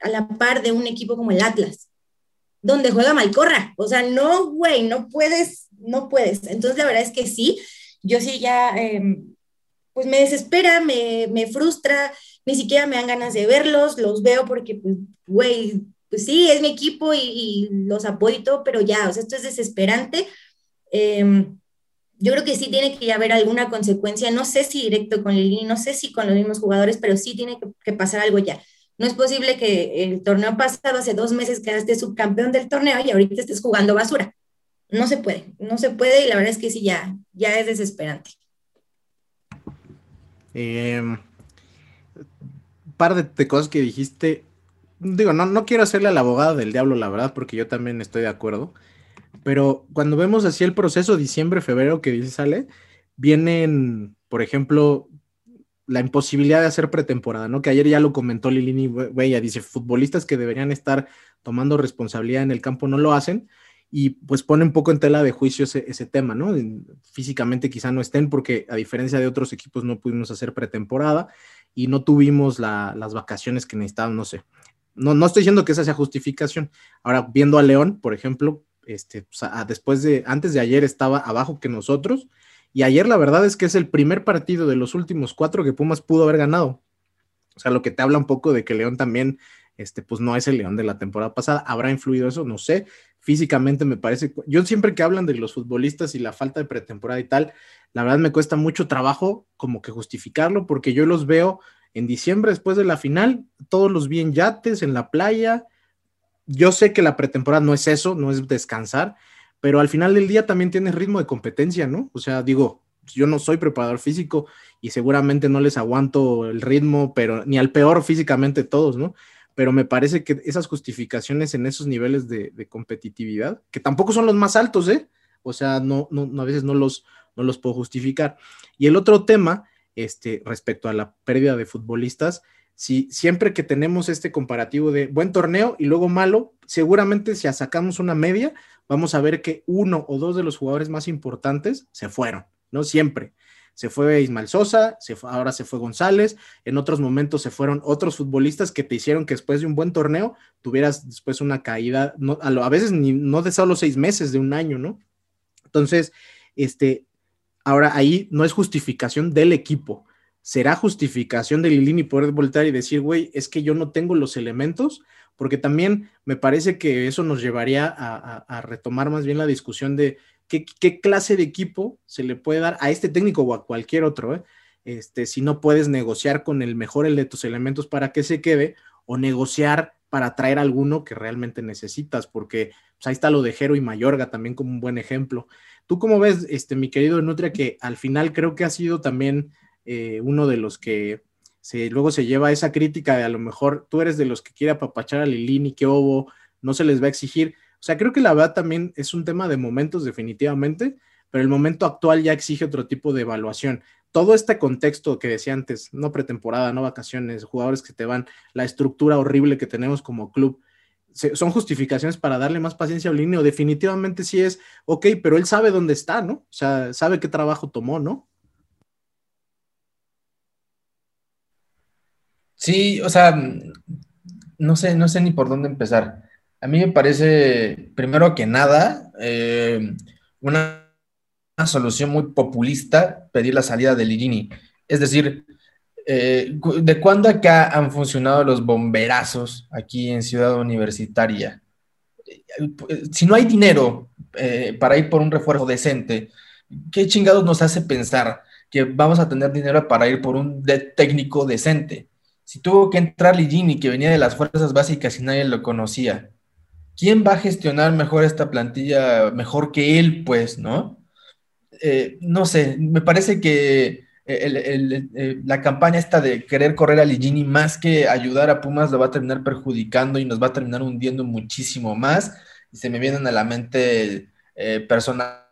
a la par de un equipo como el Atlas donde juega Malcorra. O sea, no, güey, no puedes, no puedes. Entonces, la verdad es que sí, yo sí ya, em, pues me desespera, me, me, frustra, ni siquiera me dan ganas de verlos, los veo porque, pues, güey, pues sí, es mi equipo y, los apoyo y todo, pero ya, o sea, esto es desesperante. Em, yo creo que sí tiene que haber alguna consecuencia, no sé si directo con Lili, no sé si con los mismos jugadores, pero sí tiene que pasar algo ya. No es posible que el torneo pasado, hace dos meses, quedaste subcampeón del torneo y ahorita estés jugando basura. No se puede, no se puede y la verdad es que sí, ya, ya es desesperante. Eh, par de, cosas que dijiste. Digo, no, no quiero hacerle al abogado del diablo, la verdad, porque yo también estoy de acuerdo. Pero cuando vemos así el proceso diciembre, febrero que dice sale, vienen, por ejemplo, la imposibilidad de hacer pretemporada, ¿no? Que ayer ya lo comentó Lilini Bella, dice, futbolistas que deberían estar tomando responsabilidad en el campo no lo hacen y pues pone un poco en tela de juicio ese, tema, ¿no? Físicamente quizá no estén porque a diferencia de otros equipos no pudimos hacer pretemporada y no tuvimos las vacaciones que necesitaban, no sé. No, no estoy diciendo que esa sea justificación. Ahora, viendo a León, por ejemplo, este, pues, después de, antes de ayer estaba abajo que nosotros y ayer la verdad es que es el primer partido de los últimos cuatro que Pumas pudo haber ganado. O sea, lo que te habla un poco de que León también, este, pues no es el León de la temporada pasada. ¿Habrá influido eso? No sé. Físicamente me parece, yo siempre que hablan de los futbolistas y la falta de pretemporada y tal, la verdad me cuesta mucho trabajo como que justificarlo porque yo los veo en diciembre después de la final, todos los vi en yates, en la playa. Yo sé que la pretemporada no es eso, no es descansar, pero al final del día también tienes ritmo de competencia, ¿no? O sea, digo, yo no soy preparador físico y seguramente no les aguanto el ritmo, pero ni al peor físicamente todos, ¿no? Pero me parece que esas justificaciones en esos niveles de, competitividad, que tampoco son los más altos, ¿eh? O sea, no, no, a veces no los, no los puedo justificar. Y el otro tema, este, respecto a la pérdida de futbolistas, si siempre que tenemos este comparativo de buen torneo y luego malo, seguramente si sacamos una media, vamos a ver que uno o dos de los jugadores más importantes se fueron, ¿no? Siempre. Se fue Ismael Sosa, ahora se fue González, en otros momentos se fueron otros futbolistas que te hicieron que después de un buen torneo tuvieras después una caída, no, a, veces ni, no de solo seis meses, de un año, ¿no? Entonces, este, ahora ahí no es justificación del equipo, será justificación de Lilini poder voltar y decir, güey, es que yo no tengo los elementos porque también me parece que eso nos llevaría a, retomar más bien la discusión de qué, clase de equipo se le puede dar a este técnico o a cualquier otro, ¿eh? este, si no puedes negociar con el mejor de tus elementos para que se quede o negociar para traer alguno que realmente necesitas, porque pues, ahí está lo de Jero y Mayorga también como un buen ejemplo. ¿Tú cómo ves, este, mi querido Nutria, que al final creo que ha sido también eh, uno de los que luego se lleva esa crítica de a lo mejor tú eres de los que quiere apapachar a Lilini, que obo, no se les va a exigir. O sea, creo que la verdad también es un tema de momentos definitivamente, pero el momento actual ya exige otro tipo de evaluación. Todo este contexto que decía antes, no pretemporada, no vacaciones, jugadores que te van, la estructura horrible que tenemos como club, son justificaciones para darle más paciencia a Lini o definitivamente sí es, ok, pero él sabe dónde está, ¿no? O sea, sabe qué trabajo tomó, ¿no? Sí, o sea, no sé, no sé ni por dónde empezar. A mí me parece, primero que nada, eh, una, solución muy populista pedir la salida de Ligini. Es decir, eh, ¿de cuándo acá han funcionado los bomberazos aquí en Ciudad Universitaria? Eh, Si no hay dinero para ir por un refuerzo decente, ¿qué chingados nos hace pensar que vamos a tener dinero para ir por un técnico decente? Si tuvo que entrar Ligini, que venía de las fuerzas básicas y nadie lo conocía, ¿quién va a gestionar mejor esta plantilla, mejor que él, pues, ¿no? Eh, no sé, me parece que el- eh, la campaña esta de querer correr a Ligini más que ayudar a Pumas lo va a terminar perjudicando y nos va a terminar hundiendo muchísimo más. Y se me vienen a la mente eh, personajes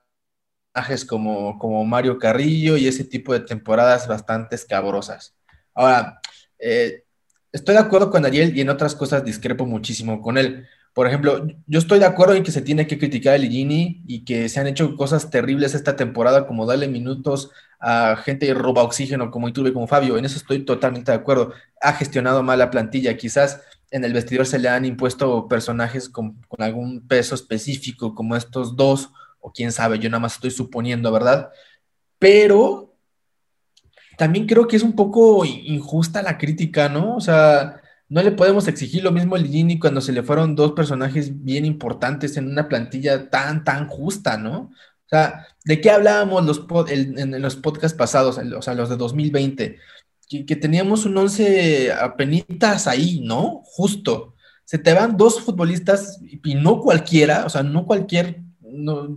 como, como Mario Carrillo y ese tipo de temporadas bastante escabrosas. Ahora, eh, estoy de acuerdo con Ariel y en otras cosas discrepo muchísimo con él. Por ejemplo, yo estoy de acuerdo en que se tiene que criticar a Ligini y que se han hecho cosas terribles esta temporada, como darle minutos a gente que roba oxígeno como Iturbe, como Fabio. En eso estoy totalmente de acuerdo. Ha gestionado mal la plantilla. Quizás en el vestidor se le han impuesto personajes con, con algún peso específico, como estos dos, o quién sabe, yo nada más estoy suponiendo, ¿verdad? Pero también creo que es un poco injusta la crítica, ¿no? O sea, no le podemos exigir lo mismo a Ligini cuando se le fueron dos personajes bien importantes en una plantilla tan, tan justa, ¿no? O sea, ¿de qué hablábamos los en, los podcasts pasados, o sea, los de 2020? Que, que teníamos un once apenitas ahí, ¿no? Justo. Se te van dos futbolistas y no cualquiera, o sea, no cualquier, no,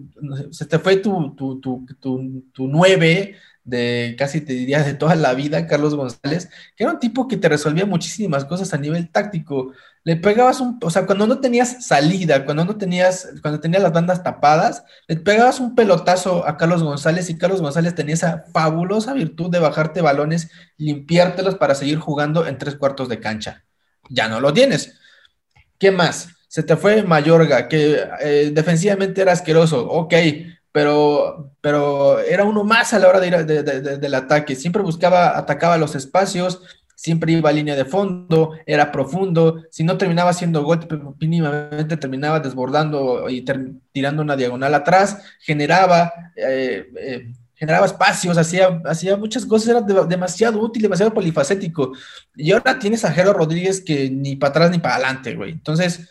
se te fue tu, tu, tu, tu, tu nueve de casi te diría de toda la vida, Carlos González, que era un tipo que te resolvía muchísimas cosas a nivel táctico. Le pegabas un, o sea, cuando no tenías salida, cuando no tenías, cuando tenías las bandas tapadas, le pegabas un pelotazo a Carlos González y Carlos González tenía esa fabulosa virtud de bajarte balones, limpiártelos para seguir jugando en tres cuartos de cancha. Ya no lo tienes. ¿Qué más? Se te fue Mayorga, que eh, defensivamente era asqueroso, ok, pero, pero era uno más a la hora de ir de- de- de- del ataque. Siempre buscaba, atacaba los espacios, siempre iba a línea de fondo, era profundo. Si no terminaba haciendo gol, mínimamente terminaba desbordando y tirando una diagonal atrás, generaba, eh, eh, generaba espacios, hacía, hacía muchas cosas, era de- demasiado útil, demasiado polifacético. Y ahora tienes a Jero Rodríguez que ni para atrás ni para adelante, güey. Entonces,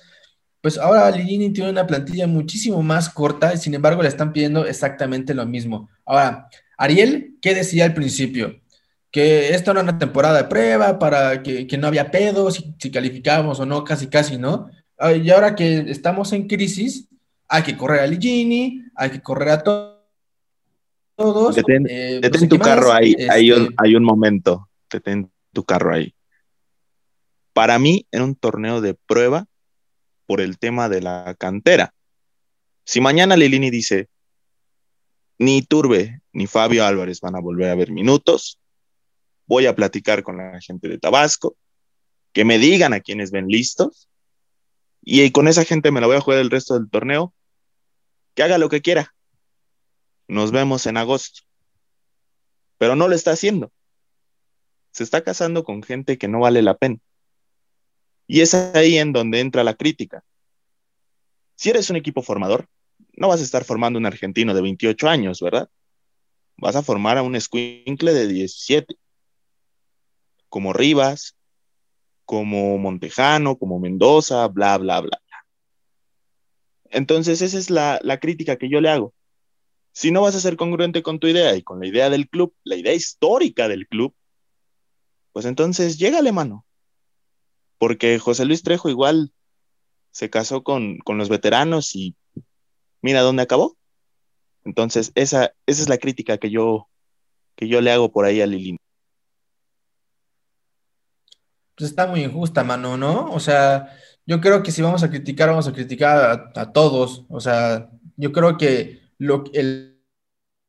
pues ahora Ligini tiene una plantilla muchísimo más corta y sin embargo le están pidiendo exactamente lo mismo. Ahora, Ariel, ¿qué decía al principio? Que esta era una temporada de prueba para que, que no había pedos, si, si calificábamos o no, casi casi, ¿no? Ah, Y ahora que estamos en crisis, hay que correr a Ligini, hay que correr a to- todos. Detén, eh, no detén sé tu carro más, ahí, hay, este, un, hay un momento, detén tu carro ahí. Para mí, en un torneo de prueba, por el tema de la cantera. Si mañana Lilini dice, ni Turbe ni Fabio Álvarez van a volver a ver minutos, voy a platicar con la gente de Tabasco, que me digan a quienes ven listos, y con esa gente me la voy a jugar el resto del torneo, que haga lo que quiera. Nos vemos en agosto. Pero no lo está haciendo. Se está casando con gente que no vale la pena. Y es ahí en donde entra la crítica. Si eres un equipo formador, no vas a estar formando un argentino de 28 años, ¿verdad? Vas a formar a un escuincle de 17, como Rivas, como Montejano, como Mendoza, bla, bla, bla. Entonces, esa es la, la crítica que yo le hago. Si no vas a ser congruente con tu idea y con la idea del club, la idea histórica del club, pues entonces llégale, mano. Porque José Luis Trejo igual se casó con, con los veteranos y mira dónde acabó. Entonces, esa, esa es la crítica que yo, que yo le hago por ahí a Lilín. pues está muy injusta, mano, ¿no? O sea, yo creo que si vamos a criticar, vamos a criticar a, todos. O sea, yo creo que lo, el,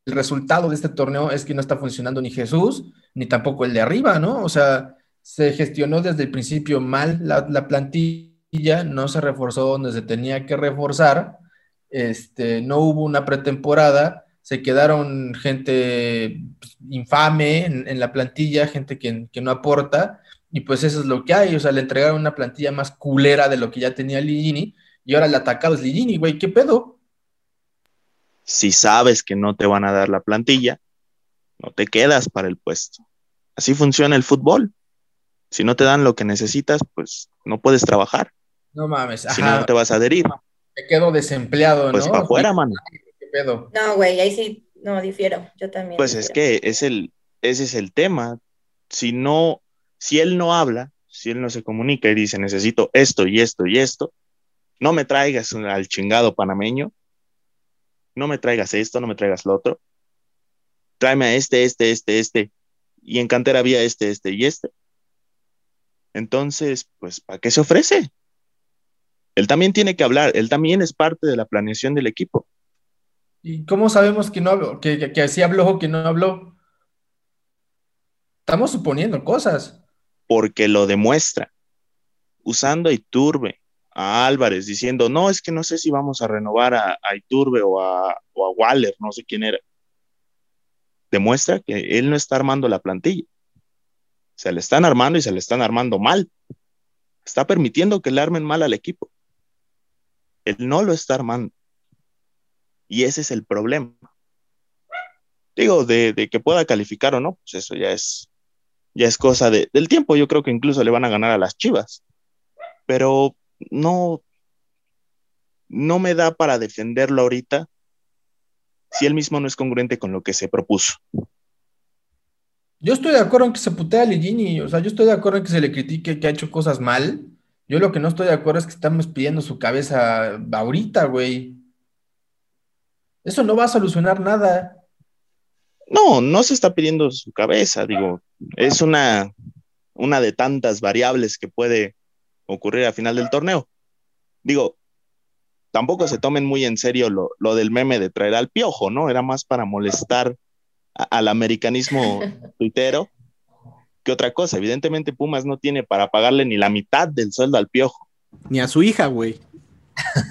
el resultado de este torneo es que no está funcionando ni Jesús, ni tampoco el de arriba, ¿no? O sea, se gestionó desde el principio mal la, la plantilla no se reforzó donde se tenía que reforzar, este, no hubo una pretemporada, se quedaron gente pues, infame en, en la plantilla, gente que, que no aporta, y pues eso es lo que hay, o sea, le entregaron una plantilla más culera de lo que ya tenía Ligini, y ahora el atacado es Ligini, güey, ¿qué pedo? Si sabes que no te van a dar la plantilla, no te quedas para el puesto. Así funciona el fútbol. Si no te dan lo que necesitas, pues no puedes trabajar. No mames, Si no, ajá, no te vas a adherir. me quedo desempleado, Pues ¿no? para afuera, mano. ¿Qué pedo? No, güey, ahí sí, no, difiero. Yo también. Pues es que es el, ese es el tema. Si no, si él no habla, si él no se comunica y dice necesito esto y esto y esto, no me traigas al chingado panameño, no me traigas esto, no me traigas lo otro, tráeme a este, este, este, este, y en cantera había este, este y este. Entonces, pues, ¿para qué se ofrece? Él también tiene que hablar, él también es parte de la planeación del equipo. ¿Y cómo sabemos que no habló, que, que, que sí habló o que no habló? Estamos suponiendo cosas. porque lo demuestra, usando a Iturbe, a Álvarez, diciendo, no, es que no sé si vamos a renovar a, a Iturbe o a, o a Waller, no sé quién era. Demuestra que él no está armando la plantilla. Se le están armando y se le están armando mal. Está permitiendo que le armen mal al equipo. Él no lo está armando. Y ese es el problema. Digo, de, que pueda calificar o no, pues eso ya es, ya es cosa de- del tiempo. Yo creo que incluso le van a ganar a las Chivas. Pero no, no me da para defenderlo ahorita si él mismo no es congruente con lo que se propuso. Yo estoy de acuerdo en que se putea a Ligini, o sea, yo estoy de acuerdo en que se le critique que ha hecho cosas mal. Yo lo que no estoy de acuerdo es que estamos pidiendo su cabeza ahorita, güey. Eso no va a solucionar nada. No, no se está pidiendo su cabeza, digo, es una, una de tantas variables que puede ocurrir al final del torneo. Digo, tampoco se tomen muy en serio lo, lo del meme de traer al piojo, ¿no? Era más para molestar a- al americanismo tuitero que otra cosa. Evidentemente Pumas no tiene para pagarle ni la mitad del sueldo al piojo. Ni a su hija, güey.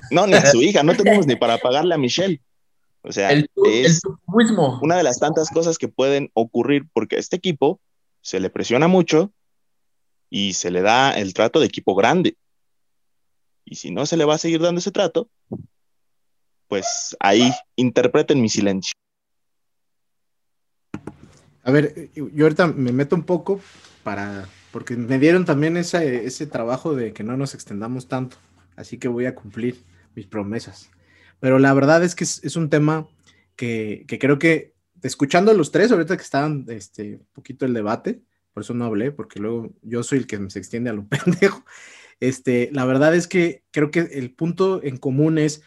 No, ni a su hija, no tenemos ni para pagarle a Michelle. O sea, El, es mismo. una de las tantas cosas que pueden ocurrir porque a este equipo se le presiona mucho y se le da el trato de equipo grande. Y si no se le va a seguir dando ese trato, pues ahí interpreten mi silencio. A ver, yo ahorita me meto un poco para, porque me dieron también ese, ese trabajo de que no nos extendamos tanto, así que voy a cumplir mis promesas. Pero la verdad es que es, es un tema que, que creo que, escuchando a los tres, ahorita que estaban este, un poquito el debate, por eso no hablé, porque luego yo soy el que se extiende a lo pendejo. Este, la verdad es que creo que el punto en común es,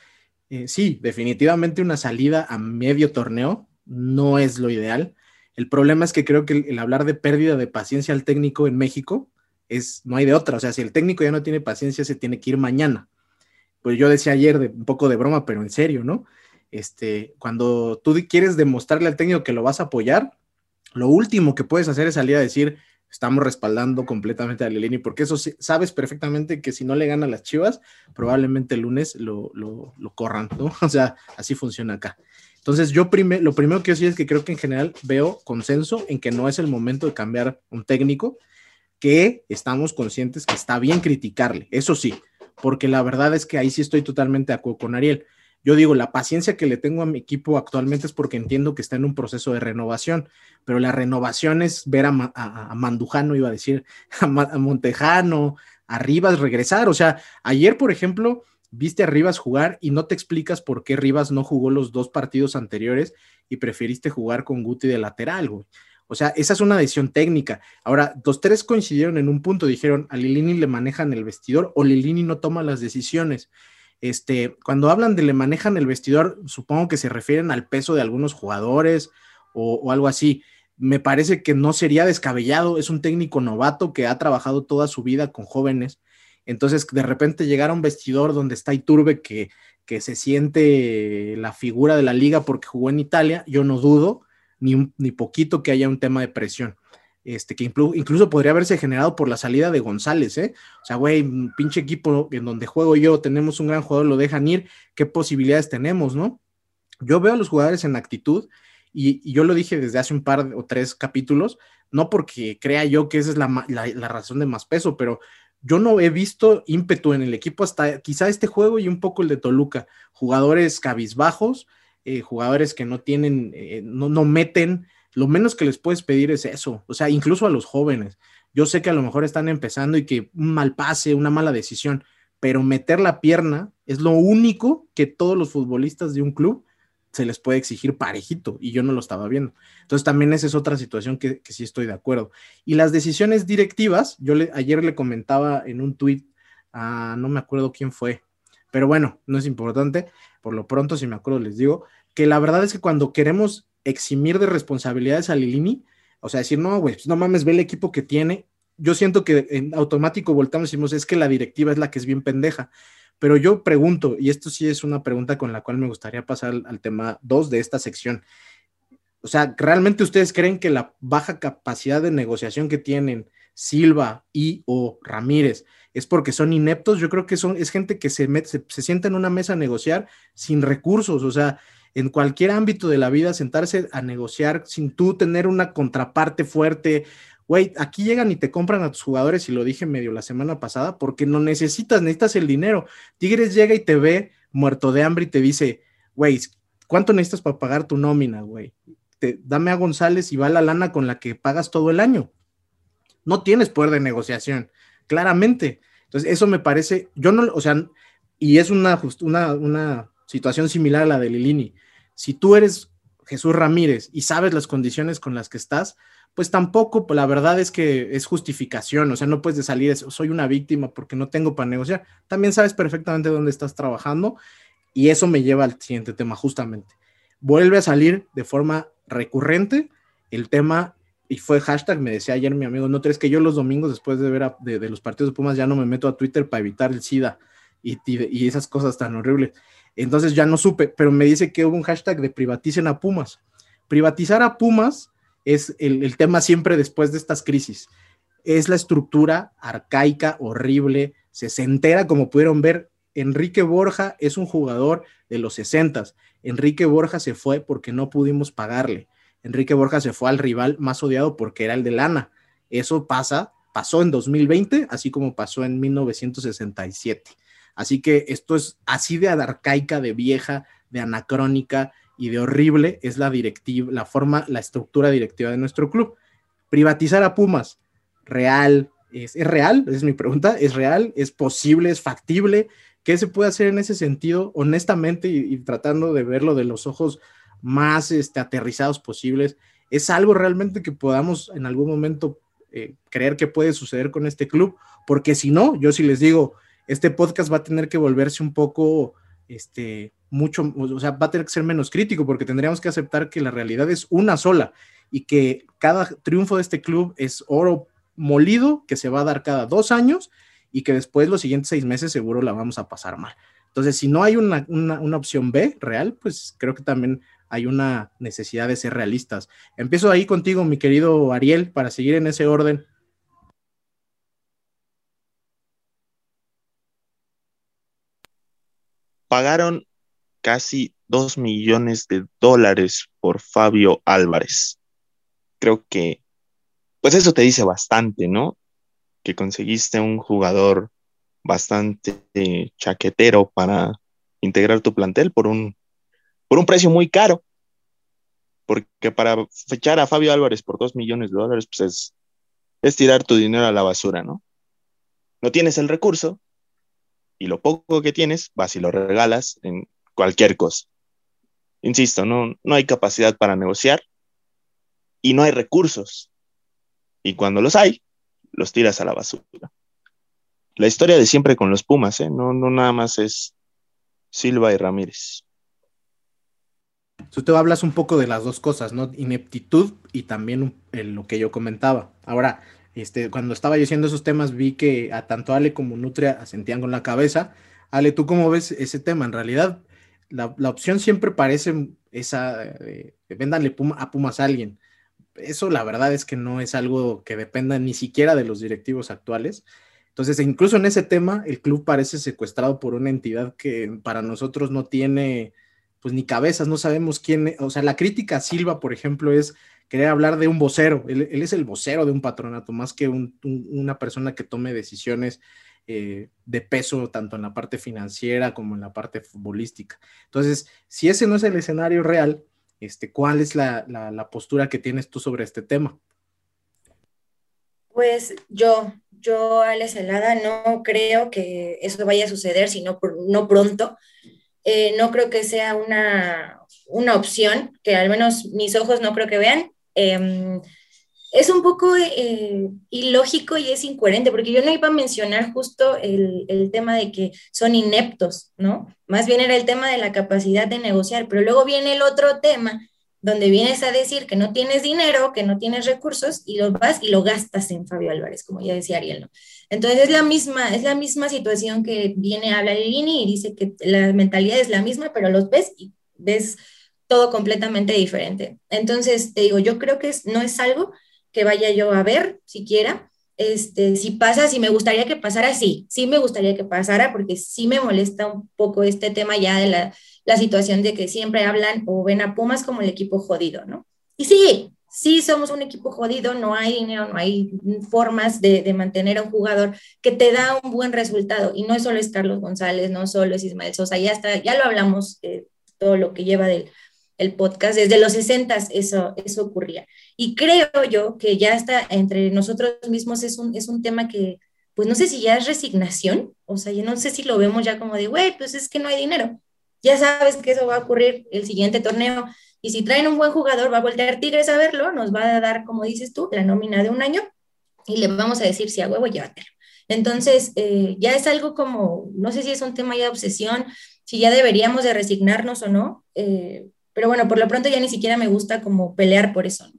eh, sí, definitivamente una salida a medio torneo no es lo ideal. El problema es que creo que el, hablar de pérdida de paciencia al técnico en México es, no hay de otra. O sea, si el técnico ya no tiene paciencia, se tiene que ir mañana. Pues yo decía ayer de un poco de broma, pero en serio, ¿no? Este, cuando tú quieres demostrarle al técnico que lo vas a apoyar, lo último que puedes hacer es salir a decir, estamos respaldando completamente a Lilini, porque eso sabes perfectamente que si no le gana a las Chivas, probablemente el lunes lo, lo, lo corran, ¿no? O sea, así funciona acá. Entonces, yo lo primero que yo sí es que creo que en general veo consenso en que no es el momento de cambiar un técnico, que estamos conscientes que está bien criticarle, eso sí, porque la verdad es que ahí sí estoy totalmente de acuerdo con Ariel. Yo digo, la paciencia que le tengo a mi equipo actualmente es porque entiendo que está en un proceso de renovación, pero la renovación es ver a, Ma- a- a Mandujano, iba a decir, a, Montejano, a regresar. O sea, ayer, por ejemplo, viste a Rivas jugar y no te explicas por qué Rivas no jugó los dos partidos anteriores y preferiste jugar con Guti de lateral, güey. O sea, esa es una decisión técnica. Ahora, los tres coincidieron en un punto, dijeron, a Lilini le manejan el vestidor o Lilini no toma las decisiones. Este, cuando hablan de le manejan el vestidor, supongo que se refieren al peso de algunos jugadores o, o algo así. Me parece que no sería descabellado, es un técnico novato que ha trabajado toda su vida con jóvenes. Entonces, de repente llegar a un vestidor donde está Iturbe, que, que se siente la figura de la liga porque jugó en Italia, yo no dudo ni, ni poquito que haya un tema de presión. este, que inclu- incluso podría haberse generado por la salida de González, ¿eh? O sea, güey, pinche equipo en donde juego yo, tenemos un gran jugador, lo dejan ir, ¿qué posibilidades tenemos, no? Yo veo a los jugadores en actitud y, yo lo dije desde hace un par o tres capítulos, no porque crea yo que esa es la- la razón de más peso, pero yo no he visto ímpetu en el equipo hasta quizá este juego y un poco el de Toluca. Jugadores cabizbajos, eh, jugadores que no tienen, eh, no, no meten, lo menos que les puedes pedir es eso, o sea, incluso a los jóvenes. Yo sé que a lo mejor están empezando y que un mal pase, una mala decisión, pero meter la pierna es lo único que todos los futbolistas de un club se les puede exigir parejito y yo no lo estaba viendo. Entonces también esa es otra situación que, que sí estoy de acuerdo. Y las decisiones directivas, yo le, ayer le comentaba en un tuit, a no me acuerdo quién fue, pero bueno, no es importante, por lo pronto si me acuerdo les digo, que la verdad es que cuando queremos eximir de responsabilidades a Lilini, o sea, decir, no, güey, pues no mames, ve el equipo que tiene, yo siento que en automático voltamos y decimos, es que la directiva es la que es bien pendeja. Pero yo pregunto, y esto sí es una pregunta con la cual me gustaría pasar al, tema 2 de esta sección. O sea, ¿realmente ustedes creen que la baja capacidad de negociación que tienen Silva y o Ramírez es porque son ineptos? Yo creo que son, es gente que se, met- se sienta en una mesa a negociar sin recursos, o sea, en cualquier ámbito de la vida, sentarse a negociar sin tú tener una contraparte fuerte. Güey, aquí llegan y te compran a tus jugadores, y lo dije medio la semana pasada, porque no necesitas, necesitas el dinero. Tigres llega y te ve muerto de hambre y te dice, güey, ¿cuánto necesitas para pagar tu nómina, güey? Dame a González y va la lana con la que pagas todo el año. No tienes poder de negociación, claramente. Entonces, eso me parece, yo no, o sea, y es una, una, una situación similar a la de Lilini. Si tú eres Jesús Ramírez y sabes las condiciones con las que estás, pues tampoco, pues, la verdad es que es justificación, o sea, no puedes de salir, soy una víctima porque no tengo para negociar. También sabes perfectamente dónde estás trabajando y eso me lleva al siguiente tema, justamente. Vuelve a salir de forma recurrente el tema, y fue hashtag, me decía ayer mi amigo, no crees que yo los domingos después de ver a- de, de los partidos de Pumas ya no me meto a Twitter para evitar el SIDA y, y- y esas cosas tan horribles. Entonces ya no supe, pero me dice que hubo un hashtag de privaticen a Pumas. Privatizar a Pumas es el, el tema siempre después de estas crisis. Es la estructura arcaica, horrible, sesentera, como pudieron ver. Enrique Borja es un jugador de los sesentas. Enrique Borja se fue porque no pudimos pagarle. Enrique Borja se fue al rival más odiado porque era el de lana. Eso pasa, pasó en 2020, así como pasó en 1967. Así que esto es así de arcaica, de vieja, de anacrónica y de horrible es la directiva, la forma, la estructura directiva de nuestro club. Privatizar a Pumas, real, es, ¿es real? Es mi pregunta, ¿es real? ¿Es posible? ¿Es factible? ¿Qué se puede hacer en ese sentido, honestamente, y, y tratando de verlo de los ojos más este, aterrizados posibles? ¿Es algo realmente que podamos en algún momento eh, creer que puede suceder con este club? Porque si no, yo sí les digo, este podcast va a tener que volverse un poco, este, mucho, o sea, va a tener que ser menos crítico porque tendríamos que aceptar que la realidad es una sola y que cada triunfo de este club es oro molido que se va a dar cada dos años y que después los siguientes seis meses seguro la vamos a pasar mal. Entonces, si no hay una, una, una opción B real, pues creo que también hay una necesidad de ser realistas. Empiezo ahí contigo, mi querido Ariel, para seguir en ese orden. Pagaron casi 2 millones de dólares por Fabio Álvarez. Creo que, pues eso te dice bastante, ¿no? Que conseguiste un jugador bastante chaquetero para integrar tu plantel por un, por un precio muy caro. Porque para fechar a Fabio Álvarez por 2 millones de dólares, pues es, es tirar tu dinero a la basura, ¿no? No tienes el recurso y lo poco que tienes vas y lo regalas en cualquier cosa. Insisto, no, no hay capacidad para negociar y no hay recursos. Y cuando los hay, los tiras a la basura. La historia de siempre con los Pumas, ¿eh? no, no nada más es Silva y Ramírez. Tú te hablas un poco de las dos cosas, ¿no? Ineptitud y también el- lo que yo comentaba. Ahora, este, cuando estaba diciendo esos temas, vi que a tanto Ale como Nutria asentían con la cabeza. Ale, ¿tú cómo ves ese tema? En realidad, la, la opción siempre parece esa, eh, a Pumas a alguien. eso la verdad es que no es algo que dependa ni siquiera de los directivos actuales. Entonces, incluso en ese tema, el club parece secuestrado por una entidad que para nosotros no tiene, pues ni cabezas, no sabemos quién, o sea, la crítica a Silva, por ejemplo, es querer hablar de un vocero, él, él es el vocero de un patronato, más que un- un- una persona que tome decisiones eh, de peso tanto en la parte financiera como en la parte futbolística. Entonces, si ese no es el escenario real, este, ¿cuál es la, postura que tienes tú sobre este tema? Pues yo, yo, Alex Helada, no creo que eso vaya a suceder, sino por- no pronto. Eh, no creo que sea una, una opción, que al menos mis ojos no creo que vean. Em, es un poco eh, ilógico y es incoherente, porque yo no iba a mencionar justo el, el tema de que son ineptos, ¿no? Más bien era el tema de la capacidad de negociar, pero luego viene el otro tema donde vienes a decir que no tienes dinero, que no tienes recursos y lo vas y lo gastas en Fabio Álvarez, como ya decía Ariel, ¿no? Entonces es la misma, es la misma situación que viene a hablar Lini y dice que la mentalidad es la misma, pero los ves y ves todo completamente diferente. Entonces, te digo, yo creo que es, no es algo que vaya yo a ver siquiera. Este, si pasa, si me gustaría que pasara, sí, sí me gustaría que pasara, porque sí me molesta un poco este tema ya de la, la situación de que siempre hablan o ven a Pumas como el equipo jodido, ¿no? Y sí, sí somos un equipo jodido, no hay dinero, no hay formas de, de, mantener a un jugador que te da un buen resultado. Y no solo es Carlos González, no solo es Ismael Sosa, ya está, ya lo hablamos, eh, todo lo que lleva del el podcast, desde los 60 eso, eso ocurría. Y creo yo que ya está entre nosotros mismos es un, es un tema que, pues no sé si ya es resignación, o sea, yo no sé si lo vemos ya como de, güey, pues es que no hay dinero. Ya sabes que eso va a ocurrir el siguiente torneo. Y si traen un buen jugador, va a voltear Tigres a verlo, nos va a dar, como dices tú, la nómina de un año y le vamos a decir si a huevo, llévatelo. Entonces, eh, ya es algo como, no sé si es un tema ya de obsesión, si ya deberíamos de resignarnos o no, eh, pero bueno, por lo pronto ya ni siquiera me gusta como pelear por eso. ¿no?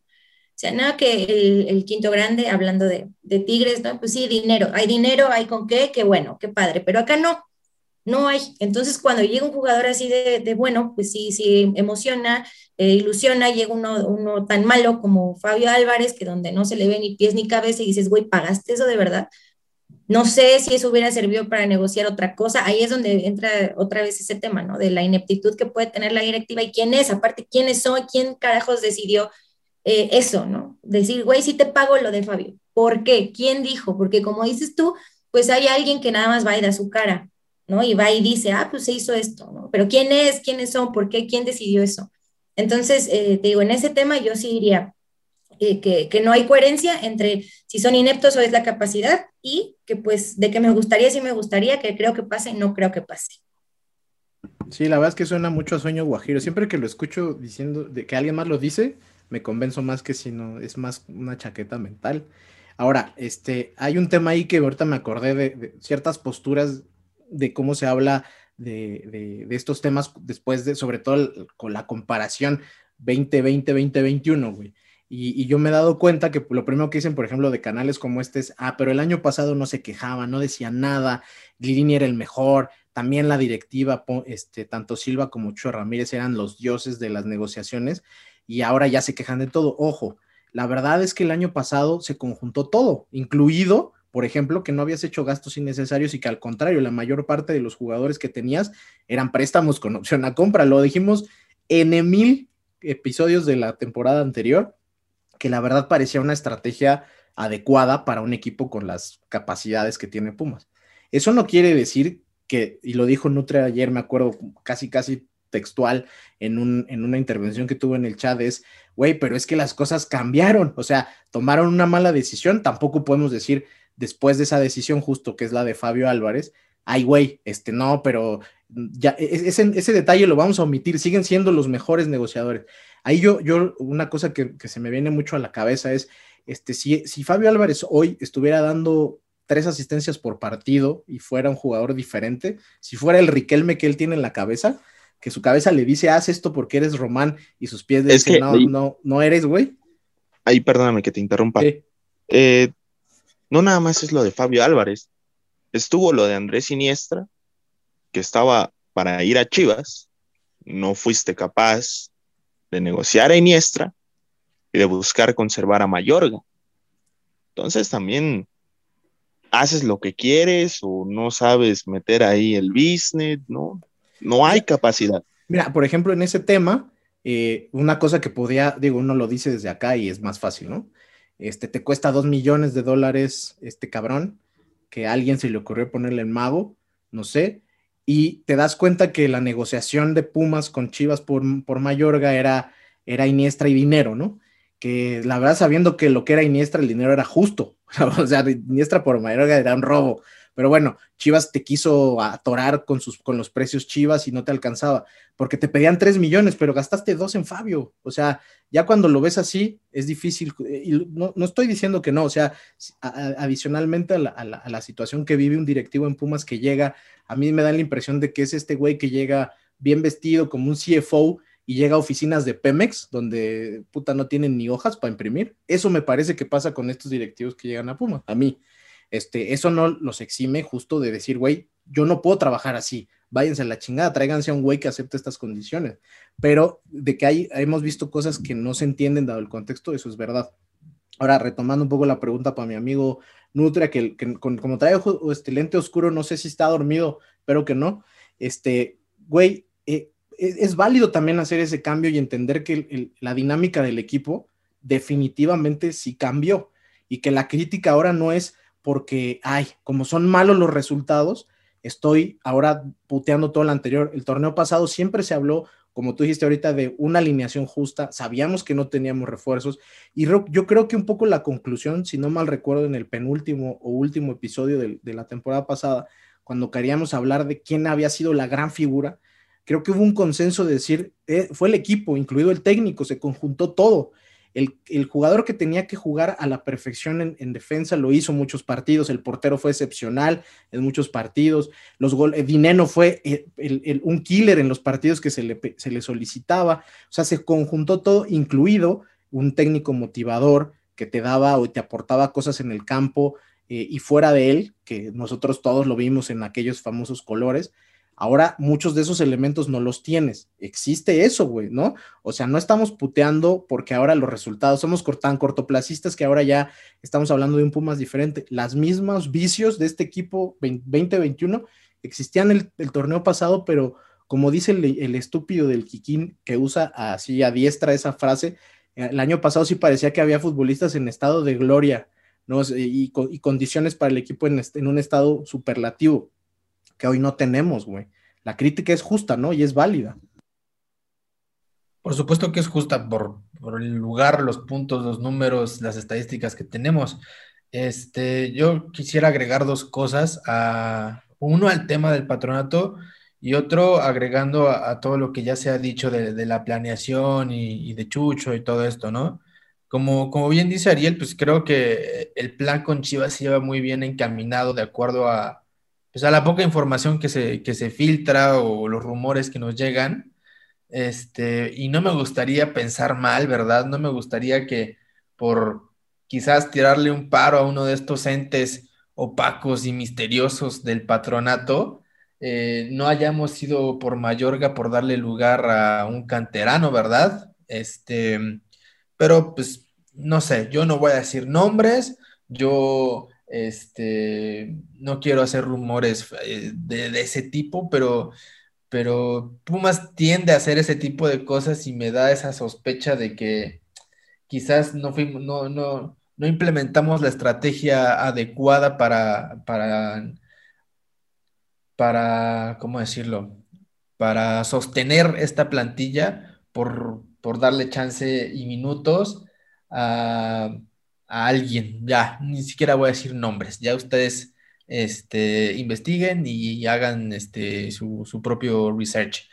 O sea, nada que el, el, quinto grande, hablando de, de Tigres, ¿no? Pues sí, dinero, hay dinero, hay con qué, qué bueno, qué padre, pero acá no, no hay. Entonces, cuando llega un jugador así de, de bueno, pues sí, sí emociona, eh, ilusiona, llega uno, uno tan malo como Fabio Álvarez, que donde no se le ve ni pies ni cabeza y dices, güey, ¿pagaste eso de verdad? No sé si eso hubiera servido para negociar otra cosa. Ahí es donde entra otra vez ese tema, ¿no? De la ineptitud que puede tener la directiva y quién es, aparte, quiénes son, quién carajos decidió eh, eso, ¿no? Decir, güey, sí te pago lo de Fabio. ¿Por qué? ¿Quién dijo? Porque como dices tú, pues hay alguien que nada más va y da su cara, ¿no? Y va y dice, ah, pues se hizo esto, ¿no? Pero ¿quién es? ¿Quiénes son? ¿Por qué? ¿Quién decidió eso? Entonces, eh, te digo, en ese tema yo sí diría, que, no hay coherencia entre si son ineptos o es la capacidad y que pues de que me gustaría, sí me gustaría, que creo que pase, no creo que pase. Sí, la verdad es que suena mucho a sueño guajiro. Siempre que lo escucho diciendo de que alguien más lo dice, me convenzo más que si no, es más una chaqueta mental. Ahora, este, hay un tema ahí que ahorita me acordé de, ciertas posturas de cómo se habla de, de, de, estos temas después de, sobre todo con la comparación 2020-2021, güey. Y, yo me he dado cuenta que lo primero que dicen, por ejemplo, de canales como este es, ah, pero el año pasado no se quejaba, no decía nada, Lini era el mejor, también la directiva, este, tanto Silva como Chuo Ramírez eran los dioses de las negociaciones y ahora ya se quejan de todo. Ojo, la verdad es que el año pasado se conjuntó todo, incluido, por ejemplo, que no habías hecho gastos innecesarios y que al contrario, la mayor parte de los jugadores que tenías eran préstamos con opción a compra. Lo dijimos en mil episodios de la temporada anterior que la verdad parecía una estrategia adecuada para un equipo con las capacidades que tiene Pumas. Eso no quiere decir que, y lo dijo Nutre ayer, me acuerdo casi, casi textual en, un, en una intervención que tuvo en el chat, es, güey, pero es que las cosas cambiaron, o sea, tomaron una mala decisión, tampoco podemos decir después de esa decisión justo que es la de Fabio Álvarez, ay, güey, este no, pero ya, ese, ese detalle lo vamos a omitir, siguen siendo los mejores negociadores. Ahí yo, yo una cosa que, que, se me viene mucho a la cabeza es, este, si, si Fabio Álvarez hoy estuviera dando tres asistencias por partido y fuera un jugador diferente, si fuera el Riquelme que él tiene en la cabeza, que su cabeza le dice, haz esto porque eres Román, y sus pies le es dicen, que no, ahí, no, no eres, güey. Ahí, perdóname que te interrumpa. Eh, no nada más es lo de Fabio Álvarez, estuvo lo de Andrés Siniestra, que estaba para ir a Chivas, no fuiste capaz de negociar a Iniestra, y de buscar conservar a Mayorga. Entonces también haces lo que quieres o no sabes meter ahí el business, ¿no? No hay capacidad. Mira, por ejemplo, en ese tema, eh, una cosa que podía, digo, uno lo dice desde acá y es más fácil, ¿no? Este, te cuesta dos millones de dólares este cabrón, que a alguien se le ocurrió ponerle el mago, no sé, y te das cuenta que la negociación de Pumas con Chivas por, por Mayorga era, era Iniestra y dinero, ¿no? Que la verdad, sabiendo que lo que era Iniestra, el dinero era justo, o sea, Iniestra por Mayorga era un robo, pero bueno, Chivas te quiso atorar con, sus, con los precios Chivas y no te alcanzaba, porque te pedían 3 millones, pero gastaste dos en Fabio. O sea, ya cuando lo ves así, es difícil. Y no, no estoy diciendo que no, o sea, adicionalmente a la, a la- situación que vive un directivo en Pumas que llega, a mí me da la impresión de que es este güey que llega bien vestido como un CFO y llega a oficinas de Pemex, donde puta no tienen ni hojas para imprimir. Eso me parece que pasa con estos directivos que llegan a Pumas, a mí. Este, eso no los exime justo de decir, güey, yo no puedo trabajar así, váyanse a la chingada, tráiganse a un güey que acepte estas condiciones. Pero de que hay, hemos visto cosas que no se entienden dado el contexto, eso es verdad. Ahora, retomando un poco la pregunta para mi amigo Nutria, que, que con- como trae este lente oscuro, no sé si está dormido, pero que no. Este, güey, eh, es, es válido también hacer ese cambio y entender que el- el- la dinámica del equipo definitivamente sí cambió y que la crítica ahora no es porque, ay, como son malos los resultados, estoy ahora puteando todo lo anterior. El torneo pasado siempre se habló, como tú dijiste ahorita, de una alineación justa. Sabíamos que no teníamos refuerzos. Y yo creo que un poco la conclusión, si no mal recuerdo, en el penúltimo o último episodio del- de, la temporada pasada, cuando queríamos hablar de quién había sido la gran figura, creo que hubo un consenso de decir, eh, fue el equipo, incluido el técnico, se conjuntó todo. El, el jugador que tenía que jugar a la perfección en, en defensa lo hizo muchos partidos, el portero fue excepcional en muchos partidos, los gol, eh, Dineno fue el- el- el- un killer en los partidos que se le, se le solicitaba, o sea, se conjuntó todo, incluido un técnico motivador que te daba o te aportaba cosas en el campo eh, y fuera de él, que nosotros todos lo vimos en aquellos famosos colores. Ahora muchos de esos elementos no los tienes. Existe eso, güey, ¿no? O sea, no estamos puteando porque ahora los resultados somos tan cortoplacistas que ahora ya estamos hablando de un Pumas diferente. Las mismas vicios de este equipo 20- 2021 existían el, el torneo pasado, pero como dice el, estúpido del Kikín que usa así a diestra esa frase, eh, el año pasado sí parecía que había futbolistas en estado de gloria, ¿no? Y, co- y condiciones para el equipo en un estado superlativo, que hoy no tenemos, güey. La crítica es justa, ¿no? Y es válida. Por supuesto que es justa por, por el lugar, los puntos, los números, las estadísticas que tenemos. Este, yo quisiera agregar dos cosas a uno al tema del patronato y otro agregando a, todo lo que ya se ha dicho de, la planeación y, y de Chucho y todo esto, ¿no? Como, como bien dice Ariel, pues creo que el plan con Chivas se lleva muy bien encaminado de acuerdo a, pues a la poca información que se, que se filtra o los rumores que nos llegan. Este, y no me gustaría pensar mal, ¿verdad? No me gustaría que por quizás tirarle un paro a uno de estos entes opacos y misteriosos del patronato, eh, no hayamos sido por Mayorga por darle lugar a un canterano, ¿verdad? Este, pero pues no sé, yo no voy a decir nombres, yo este, no quiero hacer rumores eh, de, de ese tipo, pero pero Pumas tiende a hacer ese tipo de cosas y me da esa sospecha de que quizás no fuimos, no, no, no implementamos la estrategia adecuada para, para, para, ¿cómo decirlo? Para sostener esta plantilla por, por darle chance y minutos a, a alguien. Ya, ni siquiera voy a decir nombres, ya ustedes este, investiguen y hagan este, su, su propio research.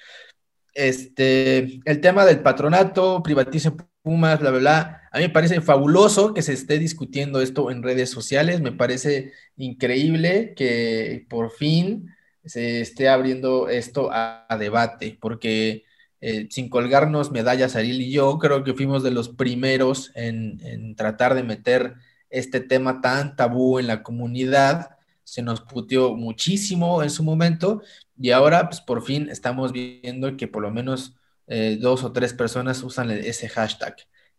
Este, el tema del patronato, privaticen Pumas, bla, bla, bla. A mí me parece fabuloso que se esté discutiendo esto en redes sociales. Me parece increíble que por fin se esté abriendo esto a debate, porque eh, sin colgarnos medallas, Ariel y yo, creo que fuimos de los primeros en, en tratar de meter este tema tan tabú en la comunidad se nos puteó muchísimo en su momento y ahora pues por fin estamos viendo que por lo menos eh, dos o tres personas usan ese hashtag.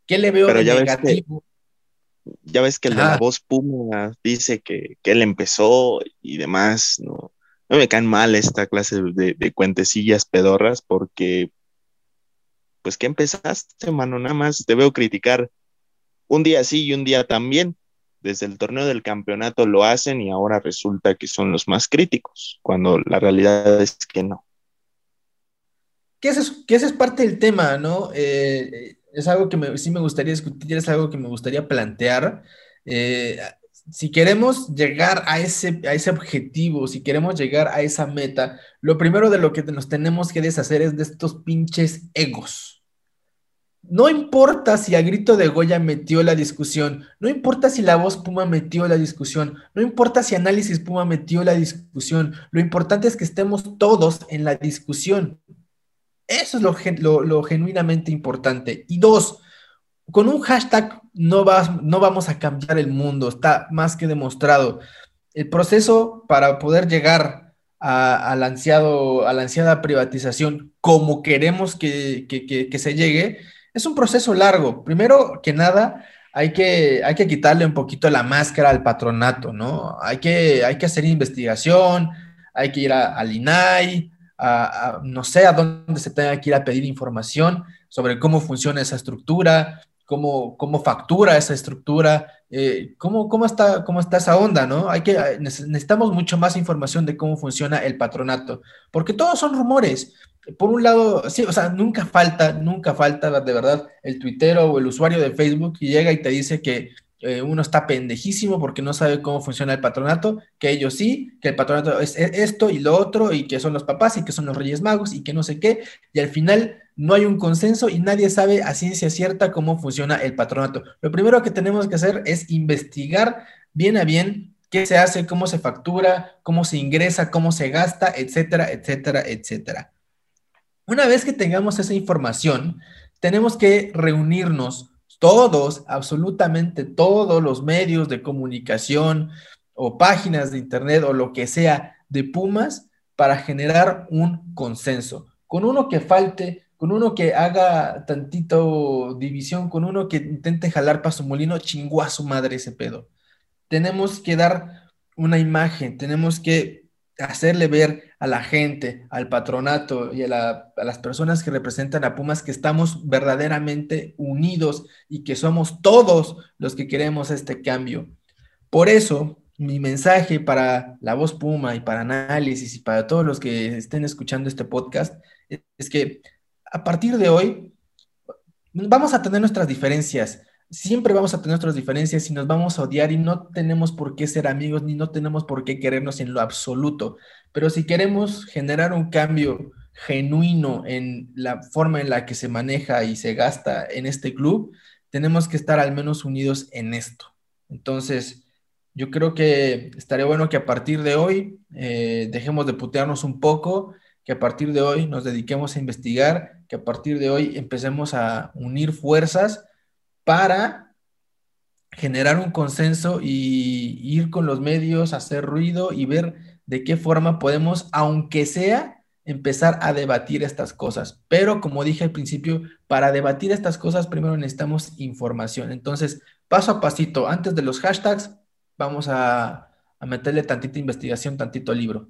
¿Qué le veo Pero de ya ves que- negativo? Ya ves que el de la voz Puma dice que, que él empezó y demás, ¿no? No me caen mal esta clase de, de cuentecillas pedorras porque, pues, ¿qué empezaste, mano? Nada más te veo criticar un día sí y un día también. Desde el torneo del campeonato lo hacen y ahora resulta que son los más críticos, cuando la realidad es que no. que ese es, que ese es parte del tema, ¿no? Eh, es algo que me- sí me gustaría discutir, es algo que me gustaría plantear. Eh, si queremos llegar a ese, a ese objetivo, si queremos llegar a esa meta, lo primero de lo que nos tenemos que deshacer es de estos pinches egos. No importa si a grito de Goya metió la discusión, no importa si la voz Puma metió la discusión, no importa si análisis Puma metió la discusión, lo importante es que estemos todos en la discusión. Eso es lo, lo genuinamente importante. Y dos, con un hashtag no, vas- no vamos a cambiar el mundo, está más que demostrado. El proceso para poder llegar a, al ansiado, a la ansiada privatización como queremos que, que- que- se llegue, es un proceso largo. Primero que nada, hay que, hay que quitarle un poquito la máscara al patronato, ¿no? Hay que, hay que hacer investigación, hay que ir a- al INAI, a- no sé a dónde se tenga que ir a pedir información sobre cómo funciona esa estructura, cómo, cómo factura esa estructura, eh, cómo, cómo, está, cómo está esa onda, ¿no? Hay que, eh, neces- necesitamos mucho más información de cómo funciona el patronato, porque todos son rumores. Por un lado, sí, o sea, nunca falta, nunca falta de verdad el tuitero o el usuario de Facebook que llega y te dice que eh, uno está pendejísimo porque no sabe cómo funciona el patronato, que ellos sí, que el patronato es esto y lo otro, y que son los papás y que son los Reyes Magos y que no sé qué, y al final no hay un consenso y nadie sabe a ciencia cierta cómo funciona el patronato. Lo primero que tenemos que hacer es investigar bien a bien qué se hace, cómo se factura, cómo se ingresa, cómo se gasta, etcétera, etcétera, etcétera. Una vez que tengamos esa información, tenemos que reunirnos todos, absolutamente todos los medios de comunicación o páginas de internet o lo que sea de Pumas para generar un consenso. Con uno que falte, con uno que haga tantito división, con uno que intente jalar para su molino, chingó a su madre ese pedo. Tenemos que dar una imagen, tenemos que hacerle ver a la gente, al patronato y a, la- a las personas que representan a Pumas que estamos verdaderamente unidos y que somos todos los que queremos este cambio. Por eso, mi mensaje para la voz Puma y para análisis y para todos los que estén escuchando este podcast es que a partir de hoy vamos a tener nuestras diferencias. Siempre vamos a tener nuestras diferencias y nos vamos a odiar y no tenemos por qué ser amigos ni no tenemos por qué querernos en lo absoluto. Pero si queremos generar un cambio genuino en la forma en la que se maneja y se gasta en este club, tenemos que estar al menos unidos en esto. Entonces, yo creo que estaría bueno que a partir de hoy eh, dejemos de putearnos un poco, que a partir de hoy nos dediquemos a investigar, que a partir de hoy empecemos a unir fuerzas para generar un consenso y ir con los medios, hacer ruido y ver de qué forma podemos, aunque sea, empezar a debatir estas cosas. Pero como dije al principio, para debatir estas cosas primero necesitamos información. Entonces, paso a pasito, antes de los hashtags, vamos a, meterle tantita investigación, tantito libro.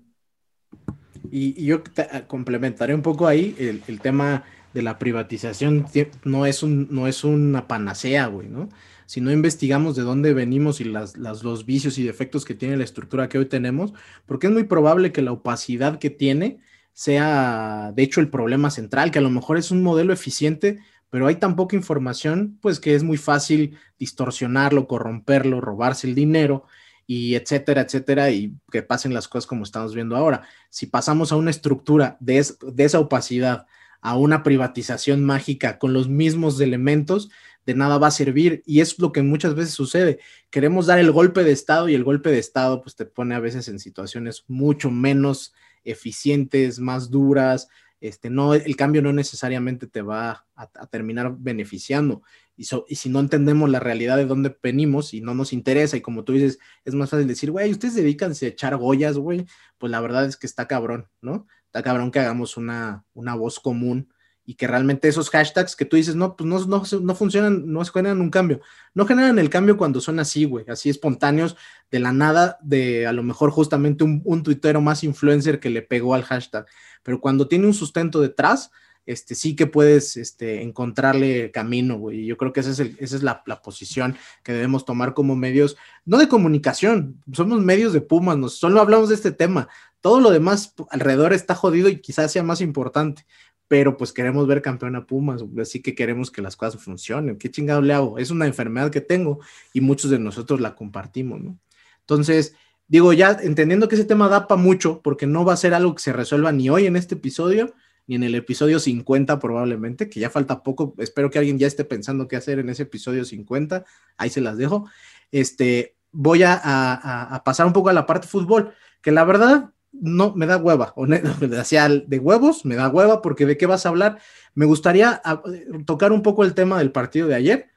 Y, y yo te- complementaré un poco ahí el tema de la privatización. No es, un, no es una panacea, güey, ¿no? Si no investigamos de dónde venimos y las, los vicios y defectos que tiene la estructura que hoy tenemos, porque es muy probable que la opacidad que tiene sea, de hecho, el problema central, que a lo mejor es un modelo eficiente, pero hay tan poca información, pues que es muy fácil distorsionarlo, corromperlo, robarse el dinero y etcétera, etcétera, y que pasen las cosas como estamos viendo ahora. Si pasamos a una estructura de, es- de esa opacidad a una privatización mágica con los mismos elementos, de nada va a servir. Y es lo que muchas veces sucede. Queremos dar el golpe de Estado y el golpe de Estado pues te pone a veces en situaciones mucho menos eficientes, más duras. Este, no, el cambio no necesariamente te va a, terminar beneficiando. Y si no entendemos la realidad de dónde venimos y no nos interesa, y como tú dices, es más fácil decir, güey, ustedes dedícanse a echar goyas, güey, pues la verdad es que está cabrón, ¿no? Está cabrón que hagamos una, una voz común y que realmente esos hashtags que tú dices, no, pues no, no, no funcionan, no generan un cambio. No generan el cambio cuando son así, güey, así espontáneos, de la nada, de a lo mejor justamente un, un tuitero más influencer que le pegó al hashtag. Pero cuando tiene un sustento detrás, este, sí que puedes este, encontrarle camino, güey. Yo creo que esa es, el- esa es la, la posición que debemos tomar como medios, no de comunicación, somos medios de Pumas, solo hablamos de este tema. Todo lo demás alrededor está jodido y quizás sea más importante, pero pues queremos ver campeón a Pumas, así que queremos que las cosas funcionen. ¿Qué chingado le hago? Es una enfermedad que tengo y muchos de nosotros la compartimos, ¿no? Entonces, digo, ya entendiendo que ese tema da para mucho, porque no va a ser algo que se resuelva ni hoy en este episodio, ni en el episodio 50 probablemente, que ya falta poco. Espero que alguien ya esté pensando qué hacer en ese episodio 50. Ahí se las dejo. Este, voy a, pasar un poco a la parte fútbol, que la verdad no me da hueva, de huevos me da hueva, porque de qué vas a hablar. Me gustaría a- tocar un poco el tema del partido de ayer.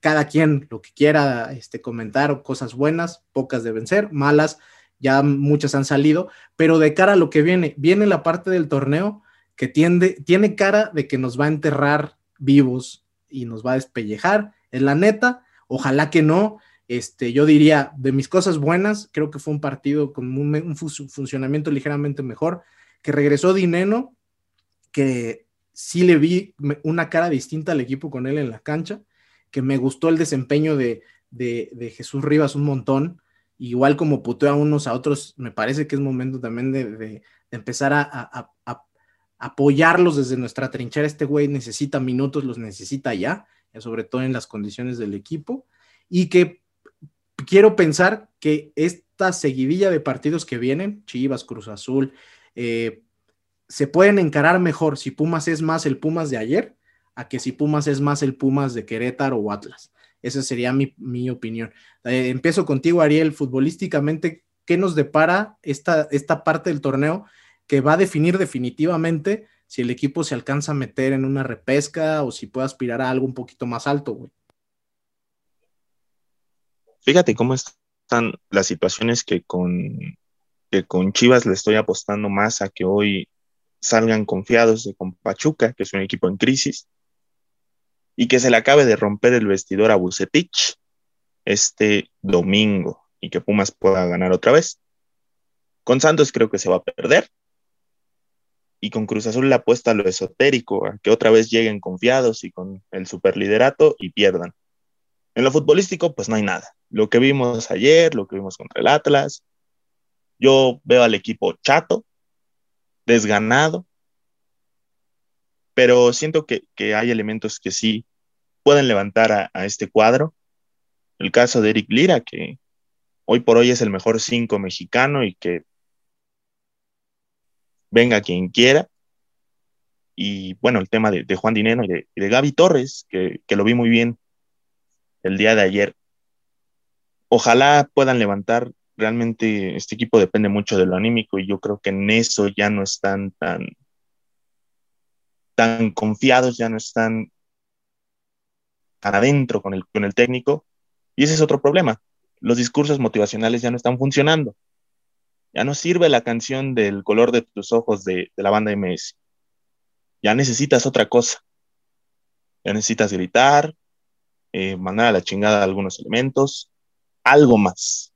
Cada quien lo que quiera este, comentar, cosas buenas, pocas deben ser, malas, ya muchas han salido, pero de cara a lo que viene, viene la parte del torneo que tiene cara de que nos va a enterrar vivos y nos va a despellejar. Es la neta, ojalá que no. Este, yo diría, de mis cosas buenas, creo que fue un partido con un, un fu- funcionamiento ligeramente mejor, que regresó Dineno, que sí le vi una cara distinta al equipo con él en la cancha, que me gustó el desempeño de, de, Jesús Rivas un montón, igual como puteó a unos a otros, me parece que es momento también de, empezar a, apoyarlos desde nuestra trinchera. Este güey necesita minutos, los necesita ya, sobre todo en las condiciones del equipo, y que quiero pensar que esta seguidilla de partidos que vienen, Chivas, Cruz Azul, eh, se pueden encarar mejor si Pumas es más el Pumas de ayer a que si Pumas es más el Pumas de Querétaro o Atlas. Esa sería mi, mi opinión. Eh, empiezo contigo, Ariel, futbolísticamente, ¿qué nos depara esta, esta parte del torneo que va a definir definitivamente si el equipo se alcanza a meter en una repesca o si puede aspirar a algo un poquito más alto, güey? Fíjate cómo están las situaciones que con, que con Chivas le estoy apostando más a que hoy salgan confiados de con Pachuca, que es un equipo en crisis, y que se le acabe de romper el vestidor a Bucetich este domingo y que Pumas pueda ganar otra vez. Con Santos creo que se va a perder. Y con Cruz Azul le apuesta a lo esotérico, a que otra vez lleguen confiados y con el superliderato y pierdan. En lo futbolístico, pues no hay nada. Lo que vimos ayer, lo que vimos contra el Atlas, yo veo al equipo chato, desganado, pero siento que, que hay elementos que sí pueden levantar a, este cuadro. El caso de Eric Lira, que hoy por hoy es el mejor cinco mexicano y que venga quien quiera. Y bueno, el tema de, de Juan Dineno y de, y de Gaby Torres, que, que lo vi muy bien el día de ayer. Ojalá puedan levantar. Realmente este equipo depende mucho de lo anímico y yo creo que en eso ya no están tan, tan confiados, ya no están tan adentro con el, con el técnico. Y ese es otro problema. Los discursos motivacionales ya no están funcionando. Ya no sirve la canción del color de tus ojos de, de la banda MS. Ya necesitas otra cosa. Ya necesitas gritar, eh, mandar a la chingada algunos elementos, algo más.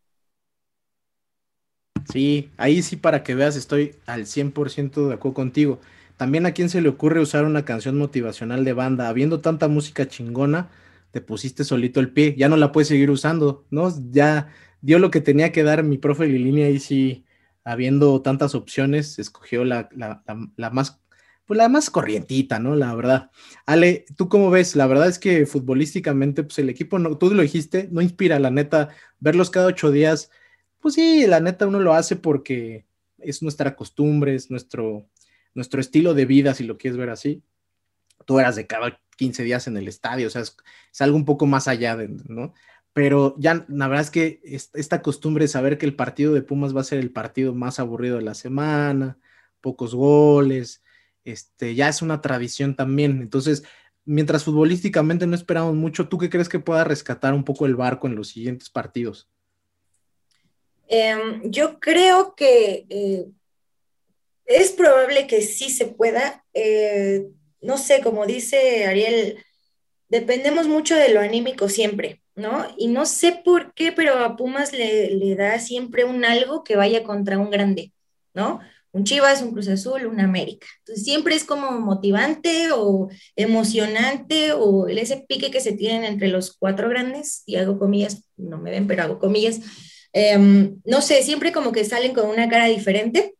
Sí, ahí sí para que veas estoy al 100% de acuerdo contigo. También a quién se le ocurre usar una canción motivacional de banda, habiendo tanta música chingona, te pusiste solito el pie, ya no la puedes seguir usando, ¿no? Ya dio lo que tenía que dar mi profe Lilini ahí sí, habiendo tantas opciones, escogió la, la, la, la más pues la más corrientita, ¿no? La verdad. Ale, ¿tú cómo ves? La verdad es que futbolísticamente, pues el equipo, no, tú lo dijiste, no inspira, la neta, verlos cada ocho días, pues sí, la neta uno lo hace porque es nuestra costumbre, es nuestro, nuestro estilo de vida, si lo quieres ver así. Tú eras de cada 15 días en el estadio, o sea, es, algo un poco más allá de, ¿no? Pero ya, la verdad es que esta costumbre de saber que el partido de Pumas va a ser el partido más aburrido de la semana, pocos goles, este, ya es una tradición también. Entonces, mientras futbolísticamente no esperamos mucho, ¿tú qué crees que pueda rescatar un poco el barco en los siguientes partidos? Eh, yo creo que eh, es probable que sí se pueda. Eh, no sé, como dice Ariel, dependemos mucho de lo anímico siempre, ¿no? Y no sé por qué, pero a Pumas le da siempre un algo que vaya contra un grande, ¿no? Un Chivas, un Cruz Azul, un América. Entonces siempre es como motivante o emocionante o ese pique que se tienen entre los cuatro grandes, y hago comillas, no me ven, pero hago comillas. Em, no sé, siempre como que salen con una cara diferente.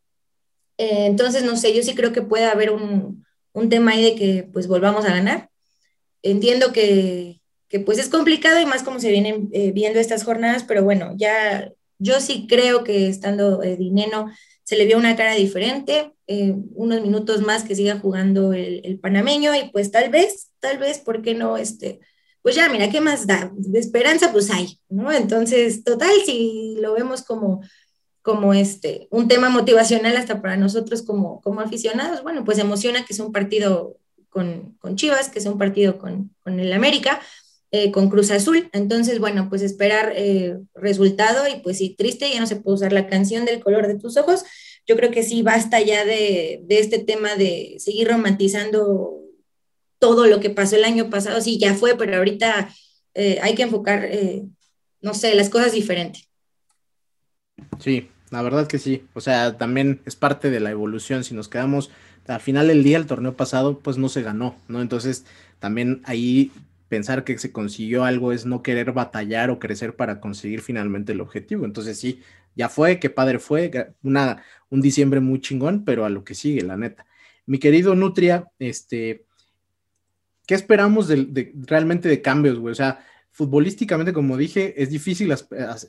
Eh, entonces, no sé, yo sí creo que puede haber un, un tema ahí de que pues volvamos a ganar. Entiendo que, que, pues es complicado y más como se vienen eh, viendo estas jornadas, pero bueno, ya yo sí creo que estando eh, Dineno se le vio una cara diferente, eh, unos minutos más que siga jugando el, panameño y pues tal vez, tal vez, ¿por qué no? Este, pues ya, mira, ¿qué más da? De esperanza pues hay, ¿no? Entonces, total, si lo vemos como como este, un tema motivacional hasta para nosotros como, como aficionados, bueno, pues emociona que sea un partido con, con Chivas, que sea un partido con, con el América, eh, con Cruz Azul, entonces, bueno, pues esperar eh, resultado y pues sí, triste, ya no se puede usar la canción del color de tus ojos, yo creo que sí, basta ya de, de este tema de seguir romantizando todo lo que pasó el año pasado, sí, ya fue, pero ahorita eh, hay que enfocar, no sé, las cosas diferentes. Sí, la verdad que sí. O sea, también es parte de la evolución. Si nos quedamos al final del día, el torneo pasado, pues no se ganó, ¿no? Entonces, también ahí pensar que se consiguió algo es no querer batallar o crecer para conseguir finalmente el objetivo. Entonces, sí, ya fue, qué padre fue, una, un diciembre muy chingón, pero a lo que sigue, la neta. Mi querido Nutria, este, ¿qué esperamos realmente de cambios, güey? O sea, futbolísticamente, como dije, es difícil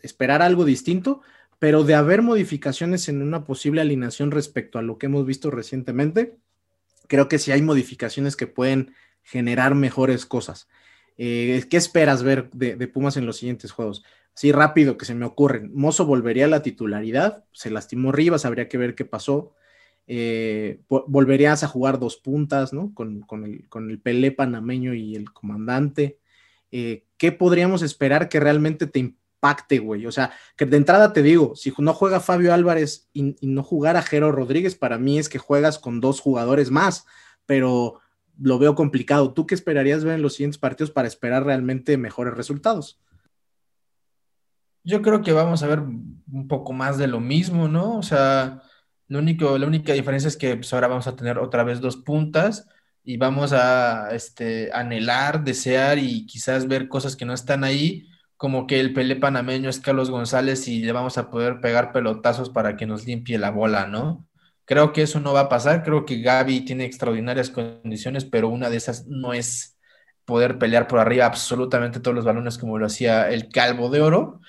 esperar algo distinto, pero de haber modificaciones en una posible alineación respecto a lo que hemos visto recientemente, creo que sí hay modificaciones que pueden generar mejores cosas. Eh, ¿Qué esperas ver de, Pumas en los siguientes juegos? Sí, rápido que se me ocurren. Mozo volvería a la titularidad, se lastimó Rivas, habría que ver qué pasó. Eh, volverías a jugar dos puntas, ¿no? Con, el, con el Pelé panameño y el comandante. Eh, ¿Qué podríamos esperar que realmente te impacte, güey? O sea, que de entrada te digo, si no juega Fabio Álvarez y, y no jugara Jero Rodríguez, para mí es que juegas con dos jugadores más, pero lo veo complicado. ¿Tú qué esperarías ver en los siguientes partidos para esperar realmente mejores resultados? Yo creo que vamos a ver un poco más de lo mismo, ¿no? O sea, lo único, la única diferencia es que pues, ahora vamos a tener otra vez dos puntas y vamos a este, anhelar, desear y quizás ver cosas que no están ahí, como que el Pelé panameño es Carlos González y le vamos a poder pegar pelotazos para que nos limpie la bola, ¿no? Creo que eso no va a pasar. Creo que Gaby tiene extraordinarias condiciones, pero una de esas no es poder pelear por arriba absolutamente todos los balones como lo hacía el Calvo de Oro.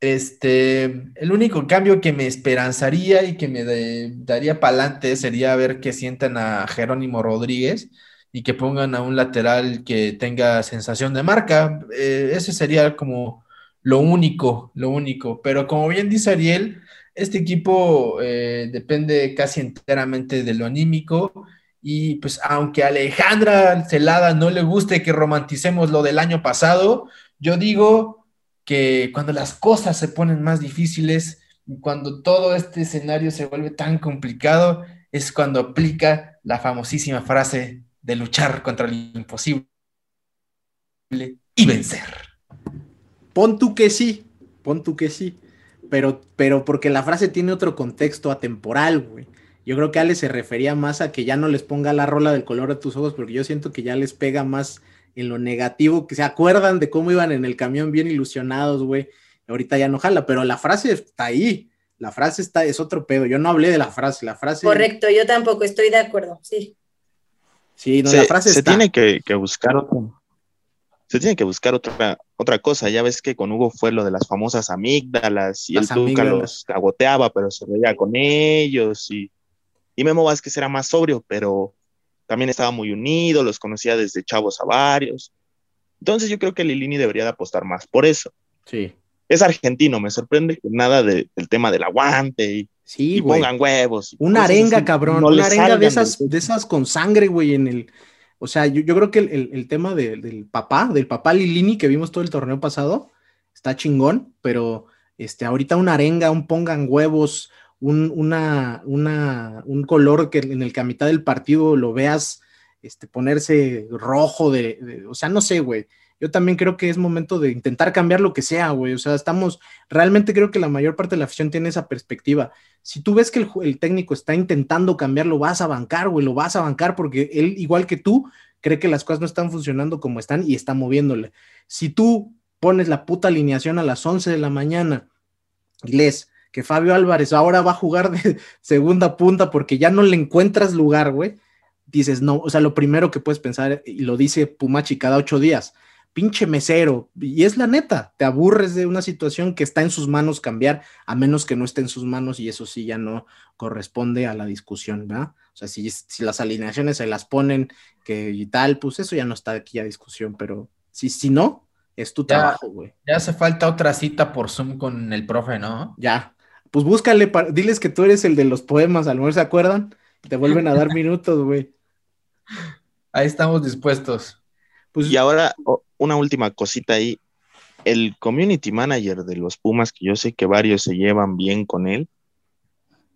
Este, el único cambio que me esperanzaría y que me daría para adelante sería ver que sientan a Jerónimo Rodríguez y que pongan a un lateral que tenga sensación de marca. Eh, ese sería como lo único, lo único. Pero como bien dice Ariel, este equipo eh, depende casi enteramente de lo anímico y pues aunque a Alejandra Celada no le guste que romanticemos lo del año pasado, yo digo que cuando las cosas se ponen más difíciles, cuando todo este escenario se vuelve tan complicado, es cuando aplica la famosísima frase de luchar contra lo imposible y vencer. Pon tú que sí, pon tú que sí pero, pero porque la frase tiene otro contexto atemporal, güey. Yo creo que Ale se refería más a que ya no les ponga la rola del color de tus ojos, porque yo siento que ya les pega más en lo negativo, que se acuerdan de cómo iban en el camión bien ilusionados, güey. Ahorita ya no jala, pero la frase está ahí. La frase está, es otro pedo. Yo no hablé de la frase, la frase. Correcto, yo tampoco estoy de acuerdo, sí. Sí, no, se, la frase se está. tiene que, que buscar otro, se tiene que buscar otra, otra cosa. Ya ves que con Hugo fue lo de las famosas amígdalas y Las el Tuca los cagoteaba, pero se veía con ellos. Y, y Memo Vázquez era más sobrio, pero también estaba muy unido, los conocía desde chavos a varios. Entonces yo creo que Lilini debería de apostar más por eso. Sí. Es argentino, me sorprende que nada de- del tema del aguante y, Sí, y pongan huevos. Una arenga, así, cabrón, no una arenga de esas, de esas con sangre, güey, en el. O sea, yo, yo creo que el, el- el tema de- del papá, del papá Lilini que vimos todo el torneo pasado, está chingón, pero este, ahorita una arenga, un pongan huevos, un, una, una, un color que en el que a mitad del partido lo veas este, ponerse rojo de, de- o sea, no sé, güey. Yo también creo que es momento de intentar cambiar lo que sea, güey. O sea, estamos, realmente creo que la mayor parte de la afición tiene esa perspectiva. Si tú ves que el, técnico está intentando cambiar, lo vas a bancar, güey, lo vas a bancar porque él, igual que tú, cree que las cosas no están funcionando como están y está moviéndole. Si tú pones la puta alineación a las 11 de la mañana y lees que Fabio Álvarez ahora va a jugar de segunda punta porque ya no le encuentras lugar, güey, dices, no, o sea, lo primero que puedes pensar, y lo dice Pumachi cada ocho días, pinche mesero, y es la neta, te aburres de una situación que está en sus manos cambiar, a menos que no esté en sus manos, y eso sí ya no corresponde a la discusión, ¿verdad? O sea, si, si las alineaciones se las ponen que y tal, pues eso ya no está aquí a discusión, pero si, si no, es tu Ya, trabajo, güey. ya hace falta otra cita por Zoom con el profe, ¿no? Ya. Pues búscale, diles que tú eres el de los poemas, a lo mejor se acuerdan, te vuelven a dar minutos, güey. Ahí estamos dispuestos. Pues Y ahora, una última cosita ahí. El community manager de los Pumas, que yo sé que varios se llevan bien con él,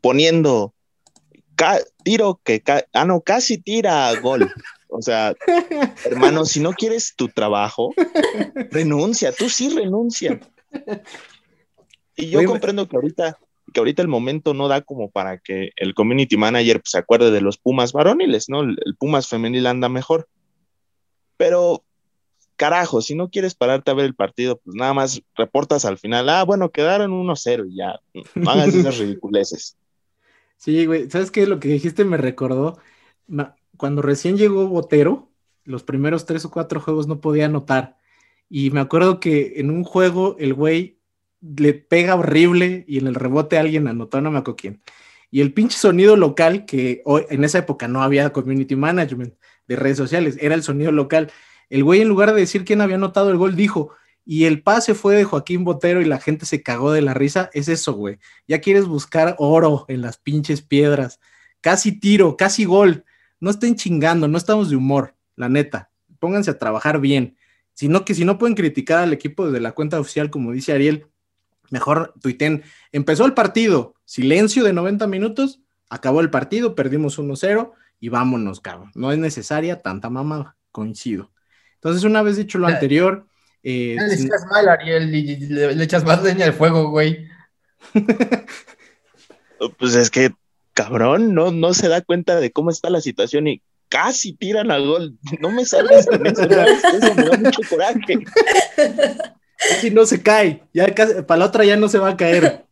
poniendo tiro que, ah, no, casi tira gol. O sea, hermano, si no quieres tu trabajo, renuncia, tú sí renuncia. Y yo comprendo que ahorita, que ahorita el momento no da como para que el community manager pues, se acuerde de los Pumas varoniles, ¿no? El Pumas femenil anda mejor. Pero, carajo, si no quieres pararte a ver el partido, pues nada más reportas al final, ah, bueno, quedaron 1-0 y ya, no hagas esas ridiculeces. Sí, güey, ¿sabes qué? Lo que dijiste me recordó. Cuando recién llegó Botero, los primeros tres o cuatro juegos no podía anotar. Y me acuerdo que en un juego el güey le pega horrible y en el rebote alguien anotó, no me acuerdo quién. Y el pinche sonido local, que hoy, en esa época no había community management de redes sociales, era el sonido local. El güey, en lugar de decir quién había anotado el gol, dijo, y el pase fue de Joaquín Botero y la gente se cagó de la risa. Es eso, güey. Ya quieres buscar oro en las pinches piedras. Casi tiro, casi gol. No estén chingando, no estamos de humor, la neta. Pónganse a trabajar bien. Sino que si no pueden criticar al equipo desde la cuenta oficial, como dice Ariel, mejor tuiten. Empezó el partido, silencio de 90 minutos, acabó el partido, perdimos 1-0 y vámonos, cabrón. No es necesaria tanta mamá, coincido. Entonces, una vez dicho lo anterior, eh, le sin- echas mal, Ariel, y le, le echas más leña al fuego, güey. Pues es que, cabrón, no, no se da cuenta de cómo está la situación y casi tiran a gol. No me salgas con eso, ¿no? eso me da mucho coraje. casi no se cae, ya casi- para la otra ya no se va a caer.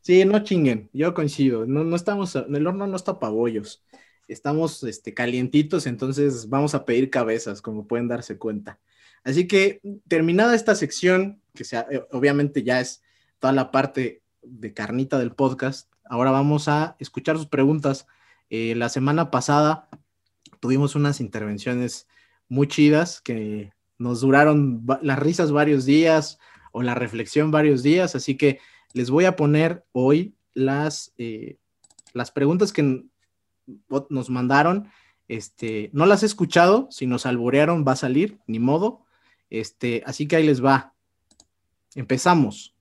Sí, no chinguen, yo coincido, no, no estamos, el horno no está para bollos, estamos este, calientitos, entonces vamos a pedir cabezas, como pueden darse cuenta. Así que terminada esta sección, que sea, eh, obviamente ya es toda la parte de carnita del podcast, ahora vamos a escuchar sus preguntas. Eh, la semana pasada tuvimos unas intervenciones muy chidas que nos duraron las risas varios días o la reflexión varios días, así que les voy a poner hoy las, eh, las preguntas que nos mandaron. Este, no las he escuchado, si nos alborearon va a salir, ni modo. Este, así que ahí les va. Empezamos.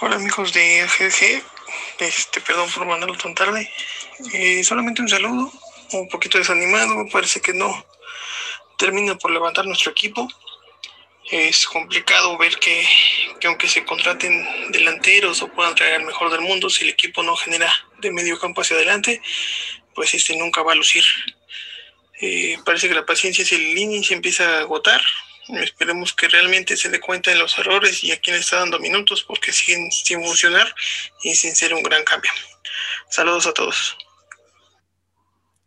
Hola amigos de AGG, este, perdón por mandarlo tan tarde. Eh, solamente un saludo, un poquito desanimado, parece que no termina por levantar nuestro equipo. Es complicado ver que, que aunque se contraten delanteros o puedan traer al mejor del mundo, si el equipo no genera de medio campo hacia adelante, pues este nunca va a lucir. Eh, parece que la paciencia es el línea y se empieza a agotar. Esperemos que realmente se dé cuenta de los errores y a quién le está dando minutos porque siguen sin funcionar y sin ser un gran cambio. Saludos a todos.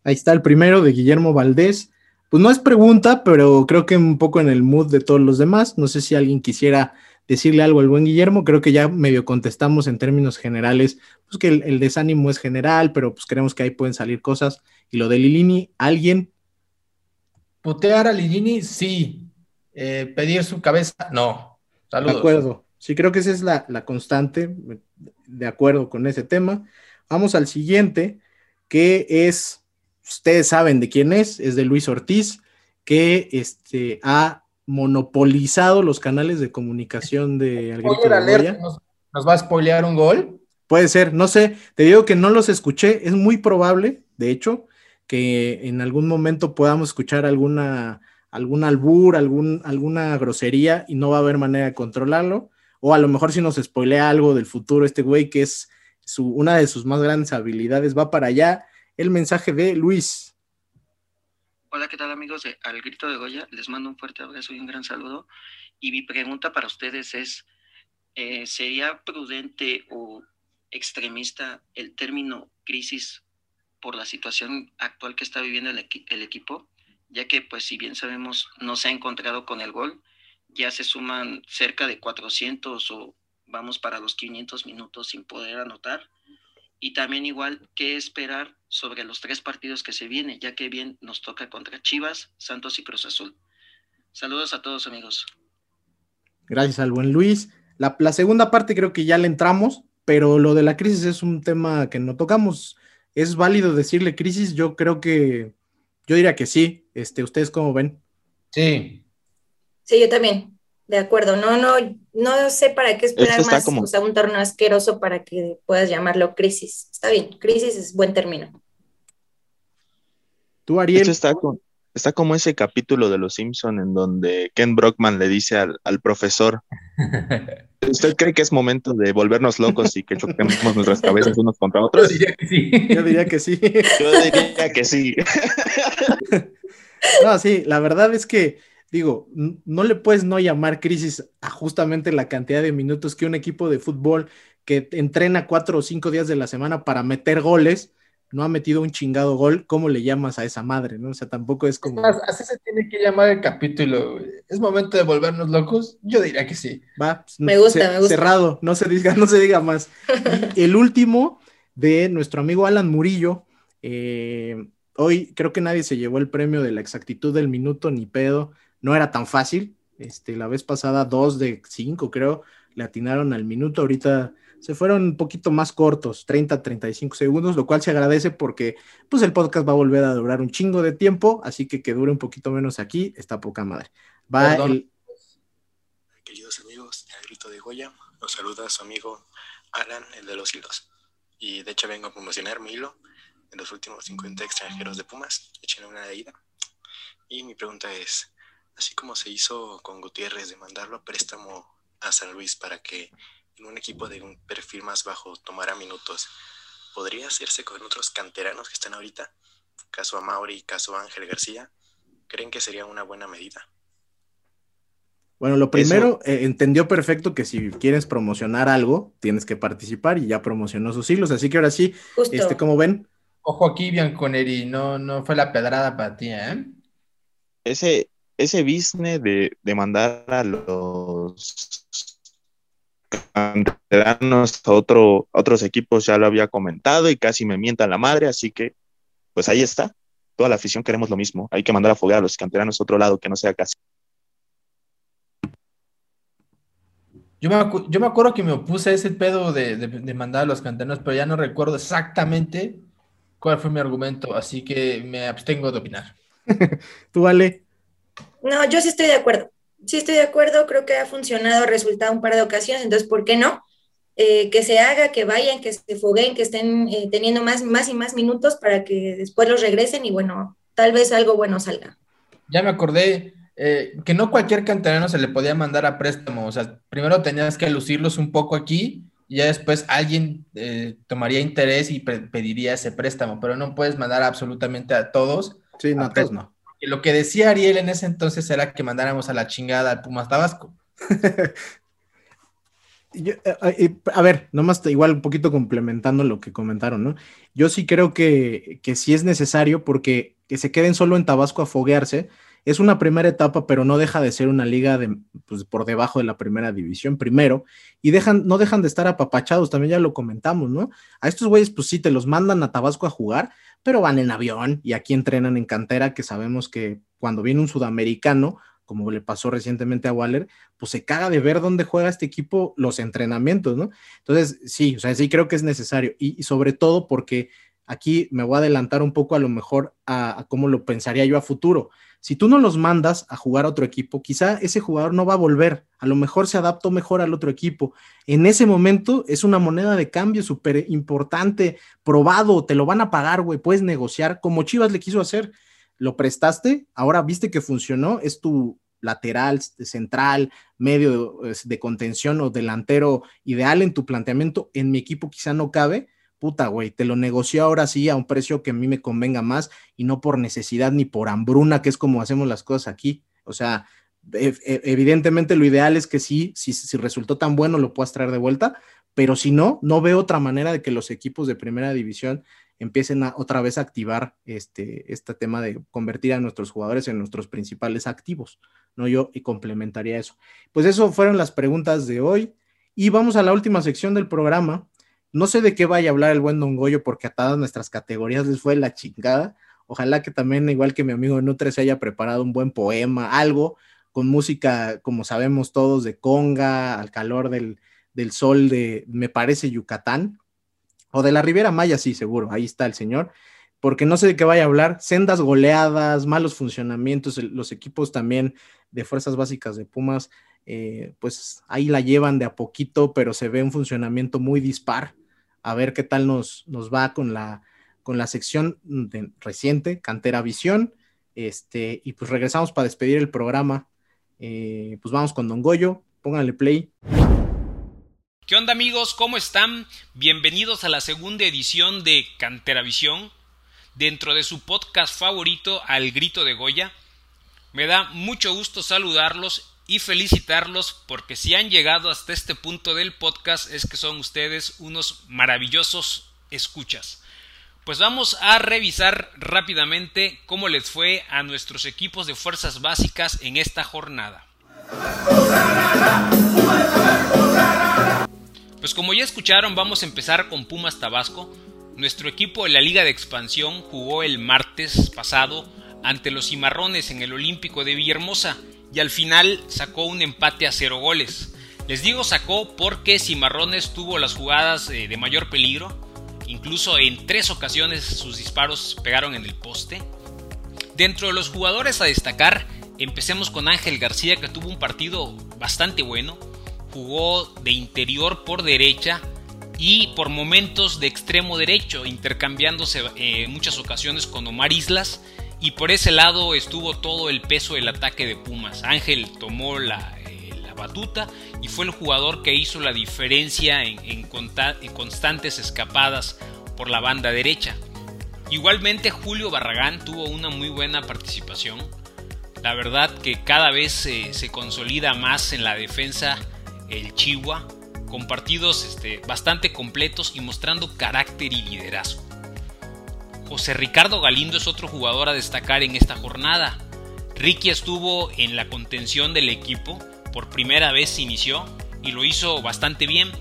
Ahí está el primero de Guillermo Valdés. Pues no es pregunta, pero creo que un poco en el mood de todos los demás. No sé si alguien quisiera decirle algo al buen Guillermo. Creo que ya medio contestamos en términos generales, pues que el, el desánimo es general, pero pues creemos que ahí pueden salir cosas. Y lo de Lilini, ¿alguien? Putear a Ligini, sí. Eh, pedir su cabeza, no. Saludos. De acuerdo. Sí, creo que esa es la, la constante. De acuerdo con ese tema. Vamos al siguiente, que es, ustedes saben de quién es, es de Luis Ortiz, que este, ha monopolizado los canales de comunicación de Al Grito de alert, Goya. ¿nos, nos va a spoilear un gol? Puede ser, no sé, te digo que no los escuché, es muy probable, de hecho, que en algún momento podamos escuchar alguna, algún albur, algún, alguna grosería y no va a haber manera de controlarlo. O a lo mejor si nos spoilea algo del futuro este güey, que es su, una de sus más grandes habilidades, va para allá. El mensaje de Luis. Hola, ¿qué tal amigos de Al Grito de Goya? Les mando un fuerte abrazo y un gran saludo. Y mi pregunta para ustedes es, eh, ¿sería prudente o extremista el término crisis por la situación actual que está viviendo el, el equipo? Ya que, pues, si bien sabemos, no se ha encontrado con el gol, ya se suman cerca de 400 o vamos para los 500 minutos sin poder anotar. Y también igual, ¿qué esperar sobre los tres partidos que se vienen? Ya que bien nos toca contra Chivas, Santos y Cruz Azul. Saludos a todos amigos. Gracias al buen Luis. La, la segunda parte creo que ya le entramos, pero lo de la crisis es un tema que no tocamos. ¿Es válido decirle crisis? Yo creo que, yo diría que sí. Este, ¿Ustedes cómo ven? Sí. Sí, yo también, de acuerdo. No, no, no sé para qué esperar más, como- o sea, un torneo asqueroso para que puedas llamarlo crisis. Está bien, crisis es buen término. Tú, Ariel. Esto está, con- está como ese capítulo de Los Simpson en donde Ken Brockman le dice al, al profesor, ¿usted cree que es momento de volvernos locos y que choquemos nuestras cabezas unos contra otros? Yo diría que sí. Yo diría que sí. Yo diría que sí. No, sí, la verdad es que, digo, no le puedes no llamar crisis a justamente la cantidad de minutos que un equipo de fútbol que entrena cuatro o cinco días de la semana para meter goles, no ha metido un chingado gol, ¿cómo le llamas a esa madre? ¿no? O sea, tampoco es como, Más, así se tiene que llamar el capítulo. ¿Es momento de volvernos locos? Yo diría que sí. va, pues, Me gusta, me gusta. cerrado, no se diga, no se diga más. Y el último de nuestro amigo Alan Murillo, eh, hoy creo que nadie se llevó el premio de la exactitud del minuto ni pedo, no era tan fácil, este, la vez pasada dos de cinco creo, le atinaron al minuto, ahorita se fueron un poquito más cortos, 30, 35 segundos, lo cual se agradece porque pues el podcast va a volver a durar un chingo de tiempo, así que que dure un poquito menos aquí, está poca madre. Va Perdón. el, Queridos amigos, el grito de Goya, los saluda su amigo Alan, el de los hilos. Y de hecho vengo a promocionar mi hilo de los últimos 50 extranjeros de Pumas, echen una de ida. Y mi pregunta es, así como se hizo con Gutiérrez de mandarlo a préstamo a San Luis para que en un equipo de un perfil más bajo tomara minutos, ¿podría hacerse con otros canteranos que están ahorita? Caso a Mauri, caso a Ángel García, ¿creen que sería una buena medida? Bueno, lo primero, eh, entendió perfecto que si quieres promocionar algo, tienes que participar y ya promocionó sus hilos. Así que ahora sí, Justo. este, como ven, Ojo aquí, Bianconeri, no, no fue la pedrada para ti, ¿eh? Ese, ese business de, de mandar a los canteranos a, otro, a otros equipos ya lo había comentado y casi me mientan la madre, así que pues ahí está. Toda la afición queremos lo mismo. Hay que mandar a foguear a los canteranos a otro lado que no sea casi. Yo me, acu- yo me acuerdo que me opuse a ese pedo de, de- de mandar a los canteranos, pero ya no recuerdo exactamente cuál fue mi argumento, así que me abstengo de opinar. tú vale. No, yo sí estoy de acuerdo. Sí estoy de acuerdo, creo que ha funcionado, ha resultado un par de ocasiones, entonces, ¿por qué no? Eh, que se haga, que vayan, que se fogueen, que estén eh, teniendo más, más y más minutos para que después los regresen y bueno, tal vez algo bueno salga. Ya me acordé eh, que no cualquier canterano se le podía mandar a préstamo, o sea, primero tenías que lucirlos un poco aquí y ya después alguien eh, tomaría interés y pe- pediría ese préstamo, pero no puedes mandar absolutamente a todos. Sí, no, a todos no. Y lo que decía Ariel en ese entonces era que mandáramos a la chingada al Pumas Tabasco. Yo, eh, eh, a ver, nomás igual un poquito complementando lo que comentaron, ¿no? Yo sí creo que, que sí es necesario porque que se queden solo en Tabasco a foguearse es una primera etapa, pero no deja de ser una liga de, pues, por debajo de la primera división primero y dejan, no dejan de estar apapachados, también ya lo comentamos, ¿no? A estos güeyes, pues sí, te los mandan a Tabasco a jugar, pero van en avión y aquí entrenan en cantera, que sabemos que cuando viene un sudamericano, como le pasó recientemente a Waller, pues se caga de ver dónde juega este equipo los entrenamientos, ¿no? Entonces, sí, o sea, sí creo que es necesario y, sobre todo porque aquí me voy a adelantar un poco a lo mejor a cómo lo pensaría yo a futuro. Si tú no los mandas a jugar a otro equipo, quizá ese jugador no va a volver, a lo mejor se adaptó mejor al otro equipo. En ese momento es una moneda de cambio súper importante, probado, te lo van a pagar, güey, puedes negociar como Chivas le quiso hacer. Lo prestaste, ahora viste que funcionó, es tu lateral, central, medio de, de contención o delantero ideal en tu planteamiento. En mi equipo quizá no cabe, puta, güey, te lo negocio ahora sí a un precio que a mí me convenga más y no por necesidad ni por hambruna, que es como hacemos las cosas aquí. O sea, e e evidentemente lo ideal es que sí, si, si resultó tan bueno, lo puedas traer de vuelta, pero si no, no veo otra manera de que los equipos de primera división empiecen a, otra vez a activar este, este tema de convertir a nuestros jugadores en nuestros principales activos, ¿no? Yo y complementaría eso. Pues eso fueron las preguntas de hoy y vamos a la última sección del programa, no sé de qué vaya a hablar el buen Don Goyo porque a todas nuestras categorías les fue la chingada. Ojalá que también, igual que mi amigo Nutre, se haya preparado un buen poema, algo con música, como sabemos todos, de conga, al calor del, del sol de, me parece, Yucatán, o de la Riviera Maya, sí, seguro, ahí está el señor, porque no sé de qué vaya a hablar, sendas goleadas, malos funcionamientos, los equipos también de fuerzas básicas de Pumas, eh, pues ahí la llevan de a poquito, pero se ve un funcionamiento muy dispar a ver qué tal nos, nos va con la, con la sección de, reciente, Cantera Visión. Este, y pues regresamos para despedir el programa. Eh, pues vamos con Don Goyo, pónganle play. ¿Qué onda amigos? ¿Cómo están? Bienvenidos a la segunda edición de Cantera Visión, dentro de su podcast favorito, Al Grito de Goya. Me da mucho gusto saludarlos y felicitarlos porque si han llegado hasta este punto del podcast es que son ustedes unos maravillosos escuchas. Pues vamos a revisar rápidamente cómo les fue a nuestros equipos de fuerzas básicas en esta jornada. Pues como ya escucharon, vamos a empezar con Pumas Tabasco. Nuestro equipo de la Liga de Expansión jugó el martes pasado ante los Cimarrones en el Olímpico de Villahermosa y al final sacó un empate a cero goles. Les digo sacó porque Cimarrones tuvo las jugadas eh, de mayor peligro, incluso en tres ocasiones sus disparos pegaron en el poste. Dentro de los jugadores a destacar, empecemos con Ángel García que tuvo un partido bastante bueno, jugó de interior por derecha y por momentos de extremo derecho, intercambiándose eh, en muchas ocasiones con Omar Islas y por ese lado estuvo todo el peso del ataque de Pumas. Ángel tomó la, eh, batuta y fue el jugador que hizo la diferencia en, en, en, constantes escapadas por la banda derecha. Igualmente Julio Barragán tuvo una muy buena participación. La verdad que cada vez eh, se consolida más en la defensa el Chihuahua, con partidos este, bastante completos y mostrando carácter y liderazgo. José Ricardo Galindo es otro jugador a destacar en esta jornada. Ricky estuvo en la contención del equipo, por primera vez se inició y lo hizo bastante bien.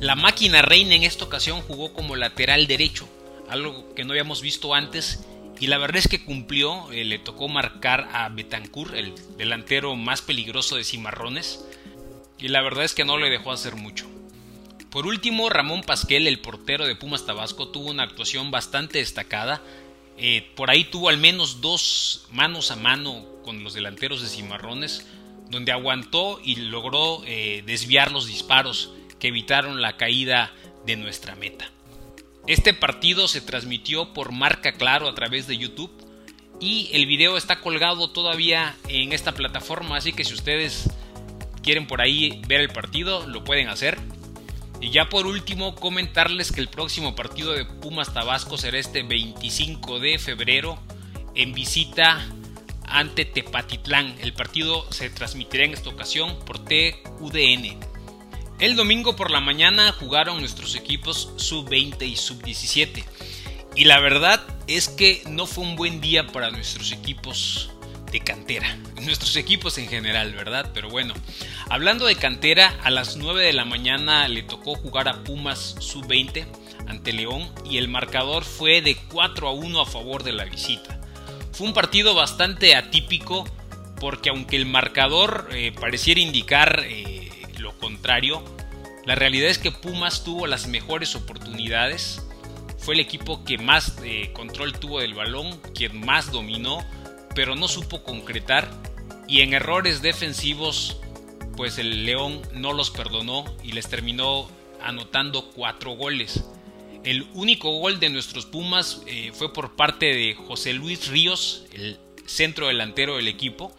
La máquina reina en esta ocasión jugó como lateral derecho, algo que no habíamos visto antes y la verdad es que cumplió, eh, le tocó marcar a Betancourt, el delantero más peligroso de Cimarrones, y la verdad es que no le dejó hacer mucho. Por último, Ramón Pasquel, el portero de Pumas Tabasco, tuvo una actuación bastante destacada. Eh, por ahí tuvo al menos dos manos a mano con los delanteros de Cimarrones, donde aguantó y logró eh, desviar los disparos que evitaron la caída de nuestra meta. Este partido se transmitió por marca claro a través de YouTube y el video está colgado todavía en esta plataforma, así que si ustedes quieren por ahí ver el partido, lo pueden hacer. Y ya por último comentarles que el próximo partido de Pumas Tabasco será este 25 de febrero en visita ante Tepatitlán. El partido se transmitirá en esta ocasión por TUDN. El domingo por la mañana jugaron nuestros equipos sub-20 y sub-17. Y la verdad es que no fue un buen día para nuestros equipos de cantera. Nuestros equipos en general, ¿verdad? Pero bueno, hablando de cantera, a las 9 de la mañana le tocó jugar a Pumas sub-20 ante León y el marcador fue de 4 a 1 a favor de la visita. Fue un partido bastante atípico porque aunque el marcador eh, pareciera indicar eh, lo contrario, la realidad es que Pumas tuvo las mejores oportunidades, fue el equipo que más eh, control tuvo del balón, quien más dominó, pero no supo concretar y en errores defensivos pues el León no los perdonó y les terminó anotando cuatro goles. El único gol de nuestros Pumas eh, fue por parte de José Luis Ríos, el centro delantero del equipo,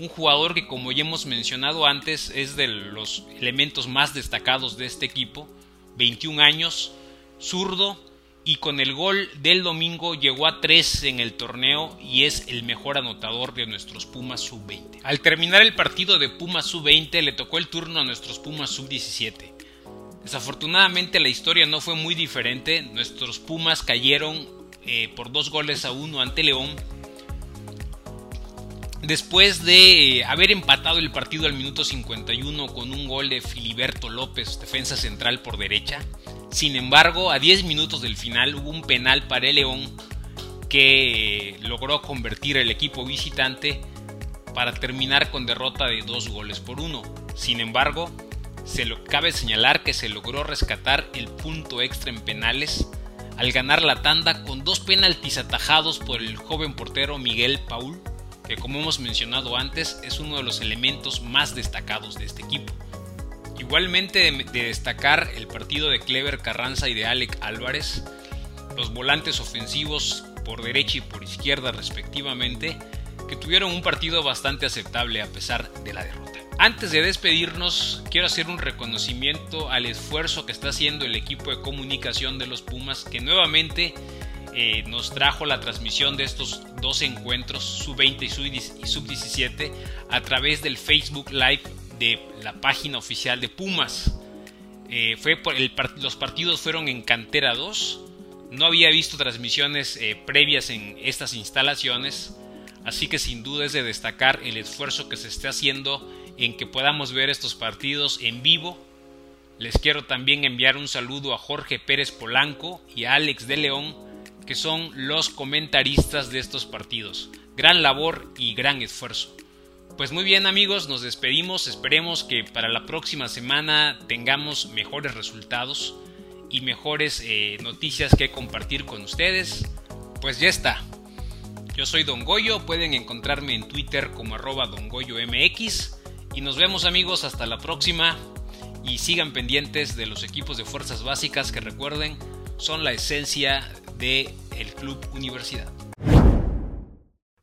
un jugador que como ya hemos mencionado antes es de los elementos más destacados de este equipo, 21 años, zurdo, y con el gol del domingo llegó a 3 en el torneo y es el mejor anotador de nuestros Pumas sub-20. Al terminar el partido de Pumas sub-20 le tocó el turno a nuestros Pumas sub-17. Desafortunadamente la historia no fue muy diferente, nuestros Pumas cayeron eh, por dos goles a uno ante León. Después de haber empatado el partido al minuto 51 con un gol de Filiberto López, defensa central por derecha, sin embargo, a 10 minutos del final hubo un penal para el León que logró convertir el equipo visitante para terminar con derrota de dos goles por uno. Sin embargo, se lo, cabe señalar que se logró rescatar el punto extra en penales al ganar la tanda con dos penaltis atajados por el joven portero Miguel Paul, que como hemos mencionado antes es uno de los elementos más destacados de este equipo. Igualmente de, destacar el partido de Clever Carranza y de Alec Álvarez, los volantes ofensivos por derecha y por izquierda respectivamente, que tuvieron un partido bastante aceptable a pesar de la derrota. Antes de despedirnos, quiero hacer un reconocimiento al esfuerzo que está haciendo el equipo de comunicación de los Pumas, que nuevamente eh, nos trajo la transmisión de estos dos encuentros, sub-20 y sub-17, a través del Facebook Live de la página oficial de Pumas. Eh, fue los partidos fueron en Cantera 2. No había visto transmisiones eh, previas en estas instalaciones, así que sin duda es de destacar el esfuerzo que se está haciendo en que podamos ver estos partidos en vivo. Les quiero también enviar un saludo a Jorge Pérez Polanco y a Alex de León, que son los comentaristas de estos partidos. Gran labor y gran esfuerzo. Pues muy bien amigos, nos despedimos, esperemos que para la próxima semana tengamos mejores resultados y mejores eh, noticias que compartir con ustedes. Pues ya está. Yo soy Don Goyo, pueden encontrarme en Twitter como arroba Don Goyo MX y nos vemos amigos hasta la próxima y sigan pendientes de los equipos de fuerzas básicas que recuerden son la esencia el Club Universidad.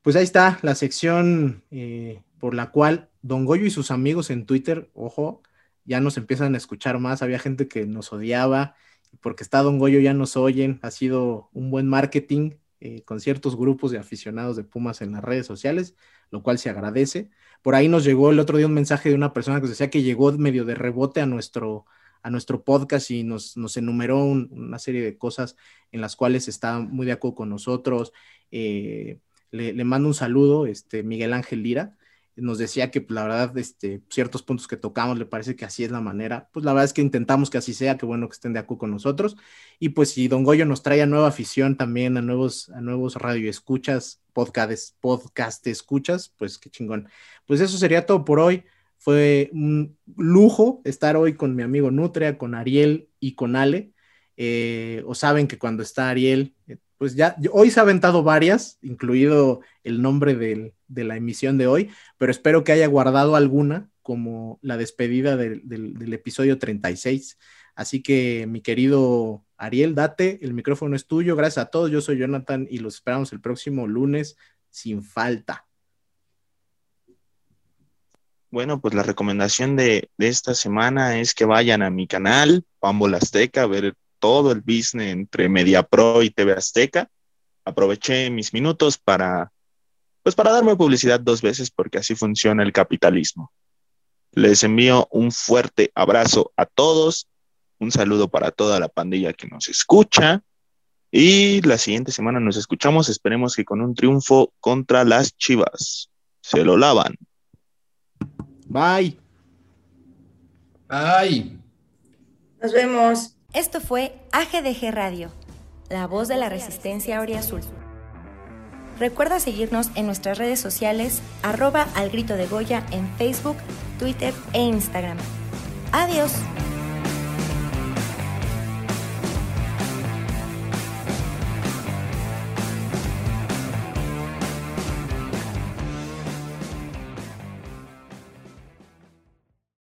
Pues ahí está la sección eh, por la cual Don Goyo y sus amigos en Twitter, ojo, ya nos empiezan a escuchar más. Había gente que nos odiaba, porque está Don Goyo ya nos oyen. Ha sido un buen marketing eh, con ciertos grupos de aficionados de Pumas en las redes sociales, lo cual se agradece. Por ahí nos llegó el otro día un mensaje de una persona que decía que llegó medio de rebote a nuestro, a nuestro podcast y nos, enumeró una serie de cosas en las cuales está muy de acuerdo con nosotros. Eh, le, le, mando un saludo, este, Miguel Ángel Lira nos decía que pues, la verdad, este, ciertos puntos que tocamos le parece que así es la manera. Pues la verdad es que intentamos que así sea, que bueno que estén de acuerdo con nosotros. Y pues si Don Goyo nos trae a nueva afición también, a nuevos, a nuevos radioescuchas, podcast, podcast escuchas, pues qué chingón. Pues eso sería todo por hoy. Fue un lujo estar hoy con mi amigo Nutria, con Ariel y con Ale. Eh, o saben que cuando está Ariel, eh, pues ya, hoy se ha aventado varias, incluido el nombre de la emisión de hoy, pero espero que haya guardado alguna como la despedida del, del, episodio 36. Así que mi querido Ariel, date, el micrófono es tuyo, gracias a todos, yo soy Jonathan y los esperamos el próximo lunes sin falta. Bueno, pues la recomendación de, esta semana es que vayan a mi canal, Pambo Azteca, a ver todo el business entre Media Pro y TV Azteca. Aproveché mis minutos para, pues para darme publicidad dos veces porque así funciona el capitalismo. Les envío un fuerte abrazo a todos, un saludo para toda la pandilla que nos escucha y la siguiente semana nos escuchamos, esperemos que con un triunfo contra las Chivas. Se lo lavan. Bye. Bye. Nos vemos. Esto fue AGDG Radio, la voz de la resistencia Azul. Recuerda seguirnos en nuestras redes sociales, arroba al grito de Goya en Facebook, Twitter e Instagram. Adiós.